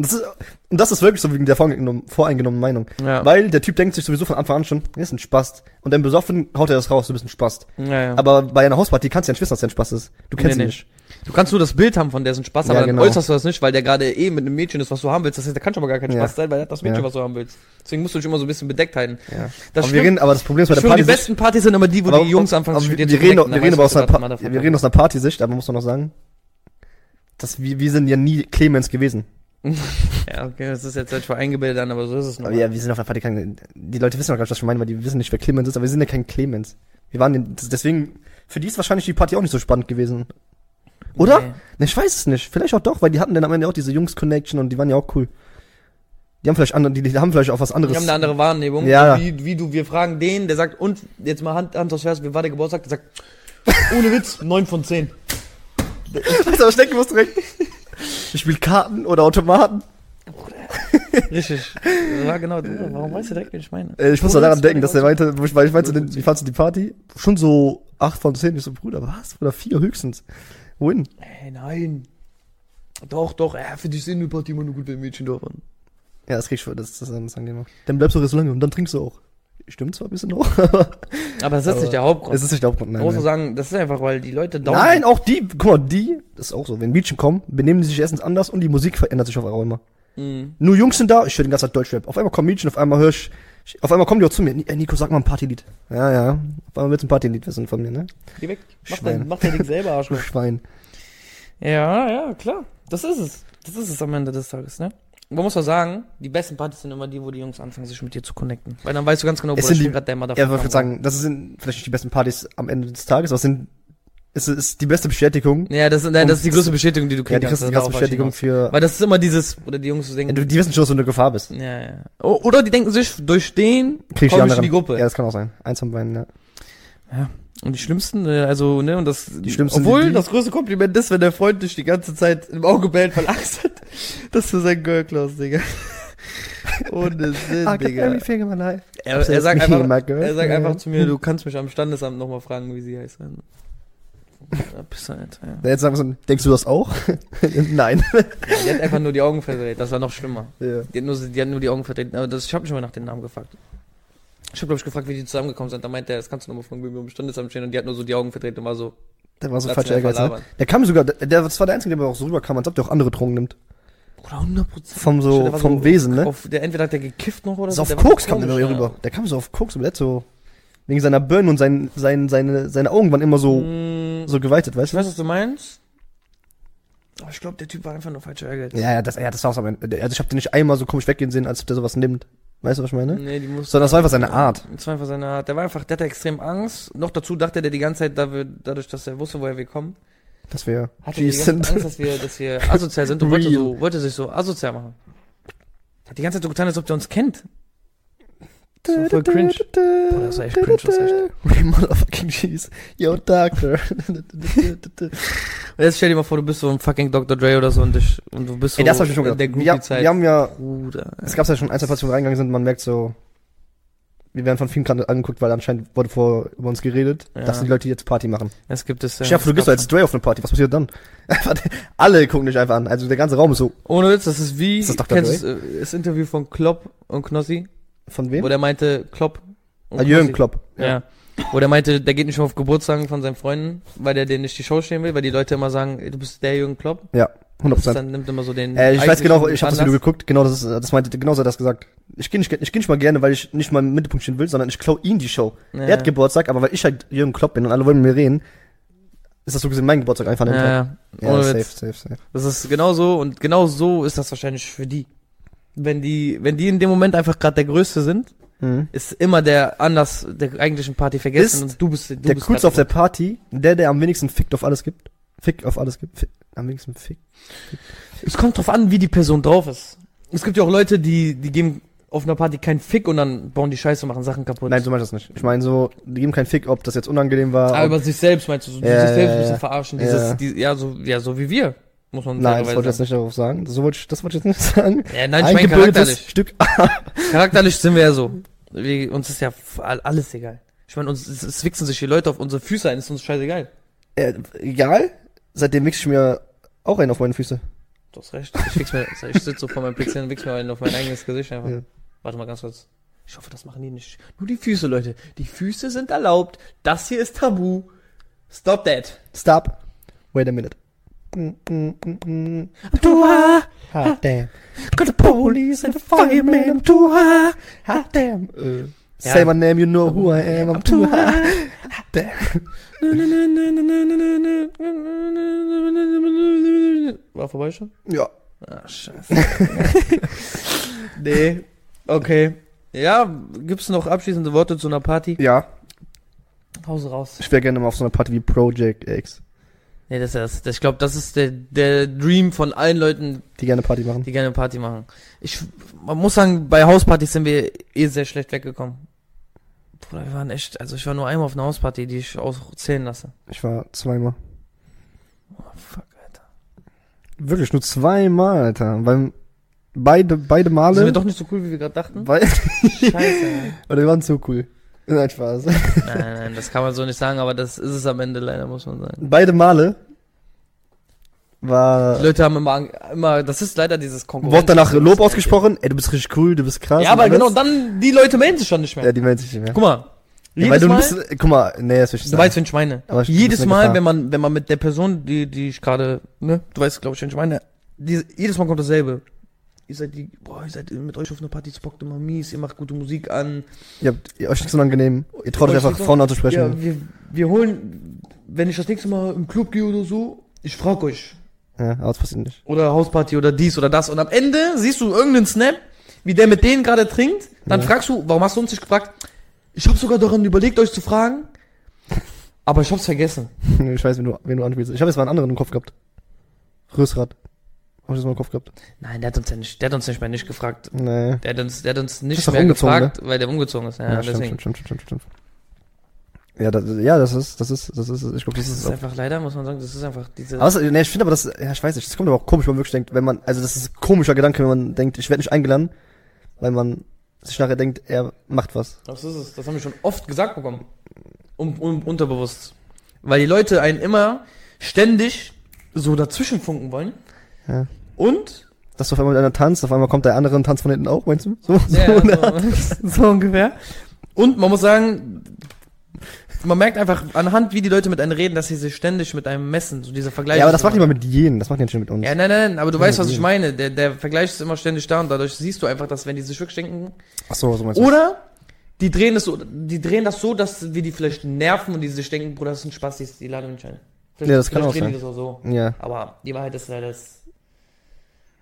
[SPEAKER 1] Und das, ist, und das ist wirklich so wegen der voreingenommen, voreingenommenen Meinung.
[SPEAKER 2] Ja.
[SPEAKER 1] Weil der Typ denkt sich sowieso von Anfang an schon, er ist ein Spast. Und dann besoffen haut er das raus, du bist ein Spast.
[SPEAKER 2] ja, ja.
[SPEAKER 1] Aber bei einer Hausparty kannst du ja nicht wissen, dass der ein Spaß ist. Du kennst
[SPEAKER 2] Nee,
[SPEAKER 1] ihn
[SPEAKER 2] nee.
[SPEAKER 1] nicht.
[SPEAKER 2] Du kannst nur das Bild haben von dessen Spaß, aber
[SPEAKER 1] Ja,
[SPEAKER 2] dann
[SPEAKER 1] genau.
[SPEAKER 2] äußerst du das nicht, weil der gerade eh mit einem Mädchen ist, was du haben willst. Das heißt, der kann schon mal gar kein. Spaß sein, weil er hat das Mädchen, was du haben willst. Deswegen musst du dich immer so ein bisschen bedeckt halten.
[SPEAKER 1] Ja.
[SPEAKER 2] Das
[SPEAKER 1] aber, wir reden, aber das Problem ist bei der Party.
[SPEAKER 2] die besten Partys sind immer die, wo
[SPEAKER 1] aber,
[SPEAKER 2] die Jungs anfangen
[SPEAKER 1] aber
[SPEAKER 2] mit
[SPEAKER 1] wir,
[SPEAKER 2] zu
[SPEAKER 1] reden, wir reden aber aus einer, wir reden aus einer Partysicht, aber man muss doch noch sagen, dass wir, wir sind ja nie Clemens gewesen.
[SPEAKER 2] Ja, okay, das ist jetzt halt für eingebildet an, aber so ist es noch.
[SPEAKER 1] Aber ja, wir sind auf der Party kein, die Leute wissen doch gar nicht, was ich meine, weil die wissen nicht, wer Clemens ist, aber wir sind ja kein Clemens. Wir waren, das- deswegen, für die ist wahrscheinlich die Party auch nicht so spannend gewesen. Oder?
[SPEAKER 2] Nee.
[SPEAKER 1] Ne, ich weiß es nicht. Vielleicht auch doch, weil die hatten dann am Ende auch diese Jungs-Connection und die waren ja auch cool. Die haben vielleicht andere, die, die haben vielleicht auch was anderes.
[SPEAKER 2] Wir haben eine andere Wahrnehmung.
[SPEAKER 1] Ja.
[SPEAKER 2] Wie, wie du, wir fragen den, der sagt, und jetzt mal Hand, Hand aufs Herz, wie war der Geburtstag? Der sagt, ohne Witz, 9 von 10.
[SPEAKER 1] Weißt du, was ich denken muss direkt? Ich spiele Karten oder Automaten.
[SPEAKER 2] Richtig. Ja, genau. Warum weißt du direkt, wen ich meine?
[SPEAKER 1] Äh, ich muss da daran denken, dass der
[SPEAKER 2] war
[SPEAKER 1] meinte, weil ich meinte, wie fandst du die Party? Schon so 8 von 10. Ich so, Bruder, was? Oder 4 höchstens. Win.
[SPEAKER 2] Hey, nein. Doch, doch, ja, für dich sind die Party immer nur gut, wenn Mädchen da waren.
[SPEAKER 1] Ja, das krieg ich schon, das, das, das. Dann bleibst du so lange und dann trinkst du auch. Stimmt zwar ein bisschen hoch, aber
[SPEAKER 2] Aber das ist
[SPEAKER 1] Aber
[SPEAKER 2] nicht der Hauptgrund.
[SPEAKER 1] es ist nicht der Hauptgrund.
[SPEAKER 2] Man
[SPEAKER 1] Nein,
[SPEAKER 2] muss
[SPEAKER 1] nein.
[SPEAKER 2] sagen, das ist einfach, weil die Leute dauern.
[SPEAKER 1] nein, auch die, guck mal, die, das ist auch so, wenn Mädchen kommen, benehmen die sich erstens anders und die Musik verändert sich auf einmal immer.
[SPEAKER 2] Mhm.
[SPEAKER 1] Nur Jungs sind da, ich höre den ganzen Tag Deutschrap. Auf einmal kommen Mädchen, auf einmal höre ich, auf einmal kommen die auch zu mir. Nico, sag mal ein Partylied. Ja, ja. Auf einmal willst du ein Partylied wissen von mir, ne?
[SPEAKER 2] Geh weg. Mach
[SPEAKER 1] Schwein.
[SPEAKER 2] dein, mach dein Ding selber, Arschloch.
[SPEAKER 1] Schwein.
[SPEAKER 2] Ja, ja, klar. Das ist es. Das ist es am Ende des Tages, ne? Man muss auch sagen, die besten Partys sind immer die, wo die Jungs anfangen, sich mit dir zu connecten. Weil dann weißt du ganz genau,
[SPEAKER 1] Es
[SPEAKER 2] wo
[SPEAKER 1] sind
[SPEAKER 2] steht
[SPEAKER 1] die-
[SPEAKER 2] gerade der
[SPEAKER 1] Ja,
[SPEAKER 2] Motherfucker.
[SPEAKER 1] ich würde sagen, das sind vielleicht nicht die besten Partys am Ende des Tages, aber es sind, es ist die beste Bestätigung.
[SPEAKER 2] Ja, das, nein, das ist die größte Bestätigung, die du
[SPEAKER 1] Ja,
[SPEAKER 2] kriegen
[SPEAKER 1] die kriegst die
[SPEAKER 2] ich
[SPEAKER 1] Bestätigung für,
[SPEAKER 2] Weil das ist immer dieses, oder die Jungs so
[SPEAKER 1] ja,
[SPEAKER 2] denken,
[SPEAKER 1] du, die wissen schon, dass du eine Gefahr bist.
[SPEAKER 2] ja, ja. Oder die denken sich, durch den
[SPEAKER 1] Krieg ich
[SPEAKER 2] komm ich
[SPEAKER 1] anderen.
[SPEAKER 2] in die Gruppe.
[SPEAKER 1] Ja, das kann auch sein. Eins von beiden, ja.
[SPEAKER 2] Und die schlimmsten, äh, also, ne, und das,
[SPEAKER 1] Die schlimmsten
[SPEAKER 2] obwohl
[SPEAKER 1] die-
[SPEAKER 2] das größte Kompliment ist, wenn der Freund dich die ganze Zeit im Auge bellt, weil Angst hat, dass du sein Girl klaust, Digga. Ohne Sinn,
[SPEAKER 1] got
[SPEAKER 2] Digga. Er, er sagt einfach, er sagt einfach
[SPEAKER 1] Ja.
[SPEAKER 2] zu mir, du kannst mich am Standesamt nochmal fragen, wie sie heißt. Ja, Pisser, Alter, ja.
[SPEAKER 1] Jetzt sagen so, denkst du das auch? Nein.
[SPEAKER 2] Die hat einfach nur die Augen verdreht, das war noch schlimmer.
[SPEAKER 1] ja.
[SPEAKER 2] Die hat nur, die hat nur die Augen verdreht. Aber das, ich habe mich mal nach den Namen gefragt. Ich habe, glaube ich, gefragt, wie die zusammengekommen sind. Da meinte er, das kannst du nochmal fragen, wie wir im Standesamt stehen. Und die hat nur so die Augen verdreht und war so,
[SPEAKER 1] Der war so falsch Ehrgeiz, ne? Der kam sogar, der, das war der Einzige, der auch so rüberkam, als ob der auch andere Drogen nimmt.
[SPEAKER 2] Oder 100 Prozent.
[SPEAKER 1] Vom so, vom Wesen, ne?
[SPEAKER 2] Auf, der, entweder hat der gekifft noch oder
[SPEAKER 1] so
[SPEAKER 2] so.
[SPEAKER 1] auf Koks kam der rüber. Der kam so auf Koks und der hat so, wegen seiner Birne und sein, sein, seine, seine Augen waren immer so,
[SPEAKER 2] Mm,
[SPEAKER 1] so geweitet, weißt
[SPEAKER 2] ich
[SPEAKER 1] du?
[SPEAKER 2] weiß, was du meinst. Aber ich glaube, der Typ war einfach nur falscher Ehrgeiz.
[SPEAKER 1] Ja, ja, das, ja, das war's aber. Also ich hab den nicht einmal so komisch weggehen sehen, als ob der sowas nimmt. Weißt du, was ich meine?
[SPEAKER 2] Nee, die muss.
[SPEAKER 1] Sondern das war einfach seine Art.
[SPEAKER 2] Das war einfach seine Art. Der war einfach, der hatte extrem Angst. Noch dazu dachte der die ganze Zeit, dadurch, dass er wusste, woher wir kommen,
[SPEAKER 1] Dass wir
[SPEAKER 2] hatte die
[SPEAKER 1] sind.
[SPEAKER 2] Angst, dass wir, dass wir asozial sind und wollte, so, wollte sich so asozial machen. Hat die ganze Zeit so getan, als ob der uns kennt. Das war voll cringe. Boah, das war echt cringe, das war echt.
[SPEAKER 1] We motherfucking G's. Yo, Doctor.
[SPEAKER 2] Und jetzt stell dir mal vor, du bist so ein fucking Dr. Dre oder so und, dich, und du bist so
[SPEAKER 1] Ey, das hab ich schon
[SPEAKER 2] in
[SPEAKER 1] gedacht.
[SPEAKER 2] der
[SPEAKER 1] Wir, wir
[SPEAKER 2] Groupie-Zeit.
[SPEAKER 1] haben ja,
[SPEAKER 2] Bruder.
[SPEAKER 1] es gab's ja schon ein, zwei Partys, wo wir reingegangen sind, man merkt so, wir werden von vielen gerade angeguckt, weil anscheinend wurde vor über uns geredet,
[SPEAKER 2] Ja.
[SPEAKER 1] dass die Leute jetzt Party machen.
[SPEAKER 2] Es gibt es ja.
[SPEAKER 1] Chef, du gehst
[SPEAKER 2] gab
[SPEAKER 1] als Dre auf eine Party, was passiert dann? Alle gucken dich einfach an, also der ganze Raum ist so,
[SPEAKER 2] Ohne Witz, das ist wie,
[SPEAKER 1] Ist das Dr.
[SPEAKER 2] kennst das, äh, das Interview von Klopp und Knossi,
[SPEAKER 1] von
[SPEAKER 2] wo
[SPEAKER 1] wem?
[SPEAKER 2] der meinte, Klopp
[SPEAKER 1] Ah, Jürgen. Klopp.
[SPEAKER 2] Ja. Wo der meinte, der geht nicht mehr auf Geburtstagen von seinen Freunden, weil der denen nicht die Show stehen will, weil die Leute immer sagen, du bist der Jürgen Klopp.
[SPEAKER 1] Ja, 100
[SPEAKER 2] Das ist
[SPEAKER 1] Prozent.
[SPEAKER 2] dann nimmt immer so den.
[SPEAKER 1] Äh, ich weiß genau, ich habe das. Video geguckt, genau das das meinte, genau so hat er das gesagt. Ich gehe nicht, ich geh nicht mal gerne, weil ich nicht mal im Mittelpunkt stehen will, sondern ich klau ihn die Show.
[SPEAKER 2] Ja,
[SPEAKER 1] Er hat Geburtstag, aber weil ich halt Jürgen Klopp bin und alle wollen mit mir reden, ist das so gesehen mein Geburtstag einfach
[SPEAKER 2] ja,
[SPEAKER 1] Ja,
[SPEAKER 2] ohne
[SPEAKER 1] safe, safe, safe.
[SPEAKER 2] Das ist genau so und genau so ist das wahrscheinlich für die. Wenn die, wenn die in dem Moment einfach gerade der Größte sind,
[SPEAKER 1] Mhm.
[SPEAKER 2] ist immer der Anlass der eigentlichen Party vergessen
[SPEAKER 1] Ist
[SPEAKER 2] und du bist, du
[SPEAKER 1] Der
[SPEAKER 2] bist
[SPEAKER 1] coolste
[SPEAKER 2] grad
[SPEAKER 1] auf der Party, der, der am wenigsten fickt auf alles gibt. Fick auf alles gibt. Fick, am wenigsten fick.
[SPEAKER 2] Es kommt drauf an, wie die Person drauf ist. Es gibt ja auch Leute, die, die geben auf einer Party keinen Fick und dann bauen die Scheiße und machen Sachen kaputt.
[SPEAKER 1] Nein, so meine ich das nicht. Ich meine so, die geben keinen Fick, ob das jetzt unangenehm war.
[SPEAKER 2] Aber über sich selbst meinst du, so,
[SPEAKER 1] Ja,
[SPEAKER 2] sich selbst
[SPEAKER 1] ja,
[SPEAKER 2] ein bisschen
[SPEAKER 1] ja.
[SPEAKER 2] verarschen,
[SPEAKER 1] Ja.
[SPEAKER 2] dieses, die, ja, so, ja, so wie wir, muss man
[SPEAKER 1] nein, das wollte ich jetzt nicht darauf sagen. So wollte ich, das wollte ich jetzt nicht sagen.
[SPEAKER 2] Ja, nein, ich meine charakterlich.
[SPEAKER 1] Stück.
[SPEAKER 2] Charakterlich sind wir ja so. Wir, uns ist ja alles egal. Ich meine, uns es, es wichsen sich die Leute auf unsere Füße ein, ist uns scheißegal.
[SPEAKER 1] Äh, egal. Seitdem mixe ich mir auch einen auf meine Füße.
[SPEAKER 2] Du hast recht. Ich, fix mir, ich sitze so vor meinem PC und wichs mir einen auf mein eigenes Gesicht einfach.
[SPEAKER 1] Ja.
[SPEAKER 2] Warte mal ganz kurz. Ich hoffe, das machen die nicht. Nur die Füße, Leute. Die Füße sind erlaubt. Das hier ist tabu. Stop that.
[SPEAKER 1] Stop. Wait a minute. Mm, mm, mm, mm.
[SPEAKER 2] Du ha,
[SPEAKER 1] Hot damn.
[SPEAKER 2] got the police and the fireman, I'm too high.
[SPEAKER 1] Hot damn. Äh,
[SPEAKER 2] Ja.
[SPEAKER 1] Say my name, you know who I am. I'm too high. Hot damn.
[SPEAKER 2] War vorbei schon?
[SPEAKER 1] Ja.
[SPEAKER 2] Ah, scheiße. nee. Okay. Ja, gibt's noch abschließende Worte zu einer Party?
[SPEAKER 1] Ja.
[SPEAKER 2] Hause raus.
[SPEAKER 1] Ich wäre gerne mal auf so einer Party wie Project X,
[SPEAKER 2] Nee, das ist das. das ich glaube, das ist der, der Dream von allen Leuten,
[SPEAKER 1] die gerne Party machen.
[SPEAKER 2] die gerne Party machen. Ich, man muss sagen, bei Hauspartys sind wir eh sehr schlecht weggekommen. Bruder, wir waren echt, also ich war nur einmal auf einer Hausparty, die ich auszählen lasse.
[SPEAKER 1] Ich war zweimal.
[SPEAKER 2] Oh, fuck, Alter.
[SPEAKER 1] Wirklich nur zweimal, Alter. Weil beide, beide Male.
[SPEAKER 2] Sind wir doch nicht so cool, wie wir gerade dachten?
[SPEAKER 1] weil,
[SPEAKER 2] Scheiße. ey.
[SPEAKER 1] oder wir waren so cool. Nein, Spaß.
[SPEAKER 2] nein, nein, das kann man so nicht sagen, aber das ist es am Ende leider, muss man sagen.
[SPEAKER 1] Beide Male war,
[SPEAKER 2] Die Leute haben immer, immer, das ist leider dieses Konkurrenz.
[SPEAKER 1] wurde danach Lob ausgesprochen, ey, du bist richtig cool, du bist krass.
[SPEAKER 2] Ja, aber genau, dann, die Leute melden sich schon nicht mehr.
[SPEAKER 1] Ja, die melden sich nicht mehr.
[SPEAKER 2] Guck mal.
[SPEAKER 1] Ja, weil du
[SPEAKER 2] Mal,
[SPEAKER 1] musst, guck mal, nee, das will ich nicht
[SPEAKER 2] du
[SPEAKER 1] sagen.
[SPEAKER 2] weißt, wen ich meine.
[SPEAKER 1] Aber ich-
[SPEAKER 2] jedes
[SPEAKER 1] bist
[SPEAKER 2] Mal, wenn man, wenn man mit der Person, die, die ich gerade, ne, du weißt, glaube ich, wen ich meine, die, jedes Mal kommt dasselbe. Ihr seid die, boah, ihr seid mit euch auf einer Party, es bockt immer mies, ihr macht gute Musik an.
[SPEAKER 1] Ihr habt ihr euch nichts unangenehm. Ihr traut euch einfach
[SPEAKER 2] nichts
[SPEAKER 1] Frauen
[SPEAKER 2] Ja,
[SPEAKER 1] anzusprechen.
[SPEAKER 2] wir, wir holen, wenn ich das nächste Mal im Club gehe oder so, ich frag euch.
[SPEAKER 1] Ja, aber das passiert nicht.
[SPEAKER 2] Oder Hausparty oder dies oder das. Und am Ende siehst du irgendeinen Snap, wie der mit denen gerade trinkt. Dann
[SPEAKER 1] Ja.
[SPEAKER 2] fragst du, warum hast du uns nicht gefragt? Ich habe sogar daran überlegt, euch zu fragen. Aber ich hab's vergessen.
[SPEAKER 1] Ich weiß, wen du, wen du anspielst. Ich habe jetzt mal einen anderen im Kopf gehabt. Rösrad. Hab ich das mal im Kopf gehabt?
[SPEAKER 2] Nein, der hat uns ja nicht, der hat uns nicht mehr nicht gefragt.
[SPEAKER 1] Nee.
[SPEAKER 2] Der hat uns, der hat uns nicht mehr gefragt, weil der umgezogen ist. Ja,
[SPEAKER 1] Ja, stimmt,
[SPEAKER 2] deswegen.
[SPEAKER 1] stimmt, stimmt, stimmt, stimmt. Ja, das, ja, das ist, das ist, das ist, ich glaube, das
[SPEAKER 2] Das
[SPEAKER 1] ist
[SPEAKER 2] ist einfach leider, muss man sagen, das ist einfach diese.
[SPEAKER 1] Das, nee, ich finde aber das, ja, ich weiß nicht, das kommt aber auch komisch, wenn man wirklich denkt, wenn man, also das ist ein komischer Gedanke, wenn man denkt, ich werde nicht eingeladen, weil man sich nachher denkt, er macht was.
[SPEAKER 2] Das ist es. Das haben wir schon oft gesagt bekommen. Um, um, unterbewusst. Weil die Leute einen immer ständig so dazwischen funken wollen.
[SPEAKER 1] Ja.
[SPEAKER 2] Und
[SPEAKER 1] Dass du auf einmal mit einer tanzt, auf einmal kommt der andere und tanzt von hinten auch, meinst du? So,
[SPEAKER 2] Ja,
[SPEAKER 1] so,
[SPEAKER 2] so, so ungefähr. Und man muss sagen, man merkt einfach anhand, wie die Leute mit einem reden, dass sie sich ständig mit einem messen, so dieser Vergleich.
[SPEAKER 1] ja, aber das macht
[SPEAKER 2] immer-
[SPEAKER 1] nicht mal mit jenen, das macht nicht mit uns.
[SPEAKER 2] Ja, nein, nein, nein, aber du
[SPEAKER 1] Ja,
[SPEAKER 2] weißt, was ich meine. Der, der Vergleich ist immer ständig da und dadurch siehst du einfach, dass wenn die sich wirklich denken,
[SPEAKER 1] Ach so, so meinst du.
[SPEAKER 2] oder die drehen das so, die drehen das so, dass wir die vielleicht nerven und die sich denken, Bruder, das ist ein Spaß, die, laden mich ein. Vielleicht,
[SPEAKER 1] Ja, das kann auch sein.
[SPEAKER 2] die das auch so.
[SPEAKER 1] Ja.
[SPEAKER 2] Aber die Wahrheit ist leider, dass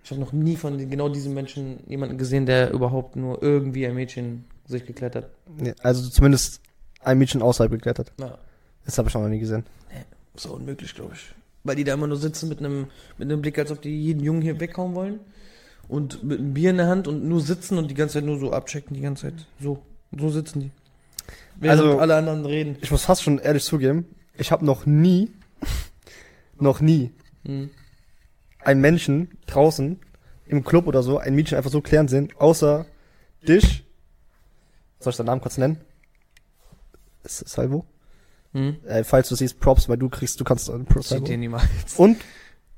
[SPEAKER 2] ich habe noch nie von genau diesen Menschen jemanden gesehen, der überhaupt nur irgendwie ein Mädchen sich geklettert.
[SPEAKER 1] ja. Also zumindest ein Mädchen außerhalb geklettert.
[SPEAKER 2] Ja.
[SPEAKER 1] Das habe ich noch nie gesehen.
[SPEAKER 2] Ist auch unmöglich, glaube ich. Weil die da immer nur sitzen mit einem, mit einem Blick, als ob die jeden Jungen hier weghauen wollen. Und mit einem Bier in der Hand und nur sitzen und die ganze Zeit nur so abchecken, die ganze Zeit. So. So sitzen die. Während
[SPEAKER 1] Also-
[SPEAKER 2] alle anderen reden.
[SPEAKER 1] Ich muss fast schon ehrlich zugeben, ich habe noch nie, noch nie
[SPEAKER 2] Mhm.
[SPEAKER 1] Einen Menschen draußen im Club oder so, ein Mädchen einfach so klären sehen, außer dich. Soll ich deinen Namen kurz nennen? Salvo?
[SPEAKER 2] Mhm.
[SPEAKER 1] Äh, falls du siehst, Props, weil du kriegst, du kannst äh, Props
[SPEAKER 2] Sieht ihr niemals.
[SPEAKER 1] Und,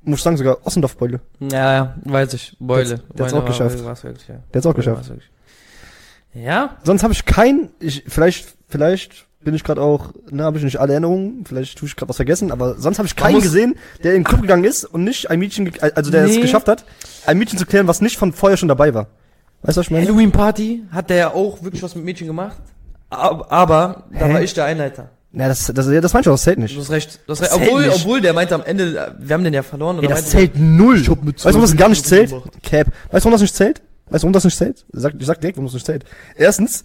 [SPEAKER 1] muss ich sagen, sogar Ossendorf-Beule.
[SPEAKER 2] Ja, ja, weiß ich. Beule.
[SPEAKER 1] Der- der hat's auch geschafft.
[SPEAKER 2] wirklich, ja.
[SPEAKER 1] Der hat's auch
[SPEAKER 2] Beule
[SPEAKER 1] geschafft.
[SPEAKER 2] Ja,
[SPEAKER 1] Sonst habe ich kein, ich, vielleicht, vielleicht bin ich gerade auch, ne, habe ich nicht alle Erinnerungen, vielleicht tue ich gerade was vergessen, aber sonst habe ich keinen gesehen, der in den Club gegangen ist und nicht ein Mädchen, also der es
[SPEAKER 2] Nee.
[SPEAKER 1] geschafft hat, ein Mädchen zu klären, was nicht von vorher schon dabei war. Weißt du, was ich meine?
[SPEAKER 2] Halloween Party hat der ja auch wirklich was mit Mädchen gemacht. Aber, aber da war ich der Einleiter.
[SPEAKER 1] Ja, das, das, das, das meinst du, das zählt
[SPEAKER 2] Du
[SPEAKER 1] nicht.
[SPEAKER 2] hast recht. Du hast recht.
[SPEAKER 1] Das zählt
[SPEAKER 2] Obwohl,
[SPEAKER 1] nicht.
[SPEAKER 2] obwohl der meinte am Ende, äh, wir haben den ja verloren.
[SPEAKER 1] Ey,
[SPEAKER 2] Oder
[SPEAKER 1] das
[SPEAKER 2] meinte,
[SPEAKER 1] zählt null.
[SPEAKER 2] Ich hab mit
[SPEAKER 1] Weißt du, warum das
[SPEAKER 2] zwei
[SPEAKER 1] gar nicht zählt?
[SPEAKER 2] gemacht.
[SPEAKER 1] Cap. Weißt du, warum das nicht zählt? Weißt du, warum das nicht zählt? Sag, ich sag direkt, warum das nicht zählt. Erstens,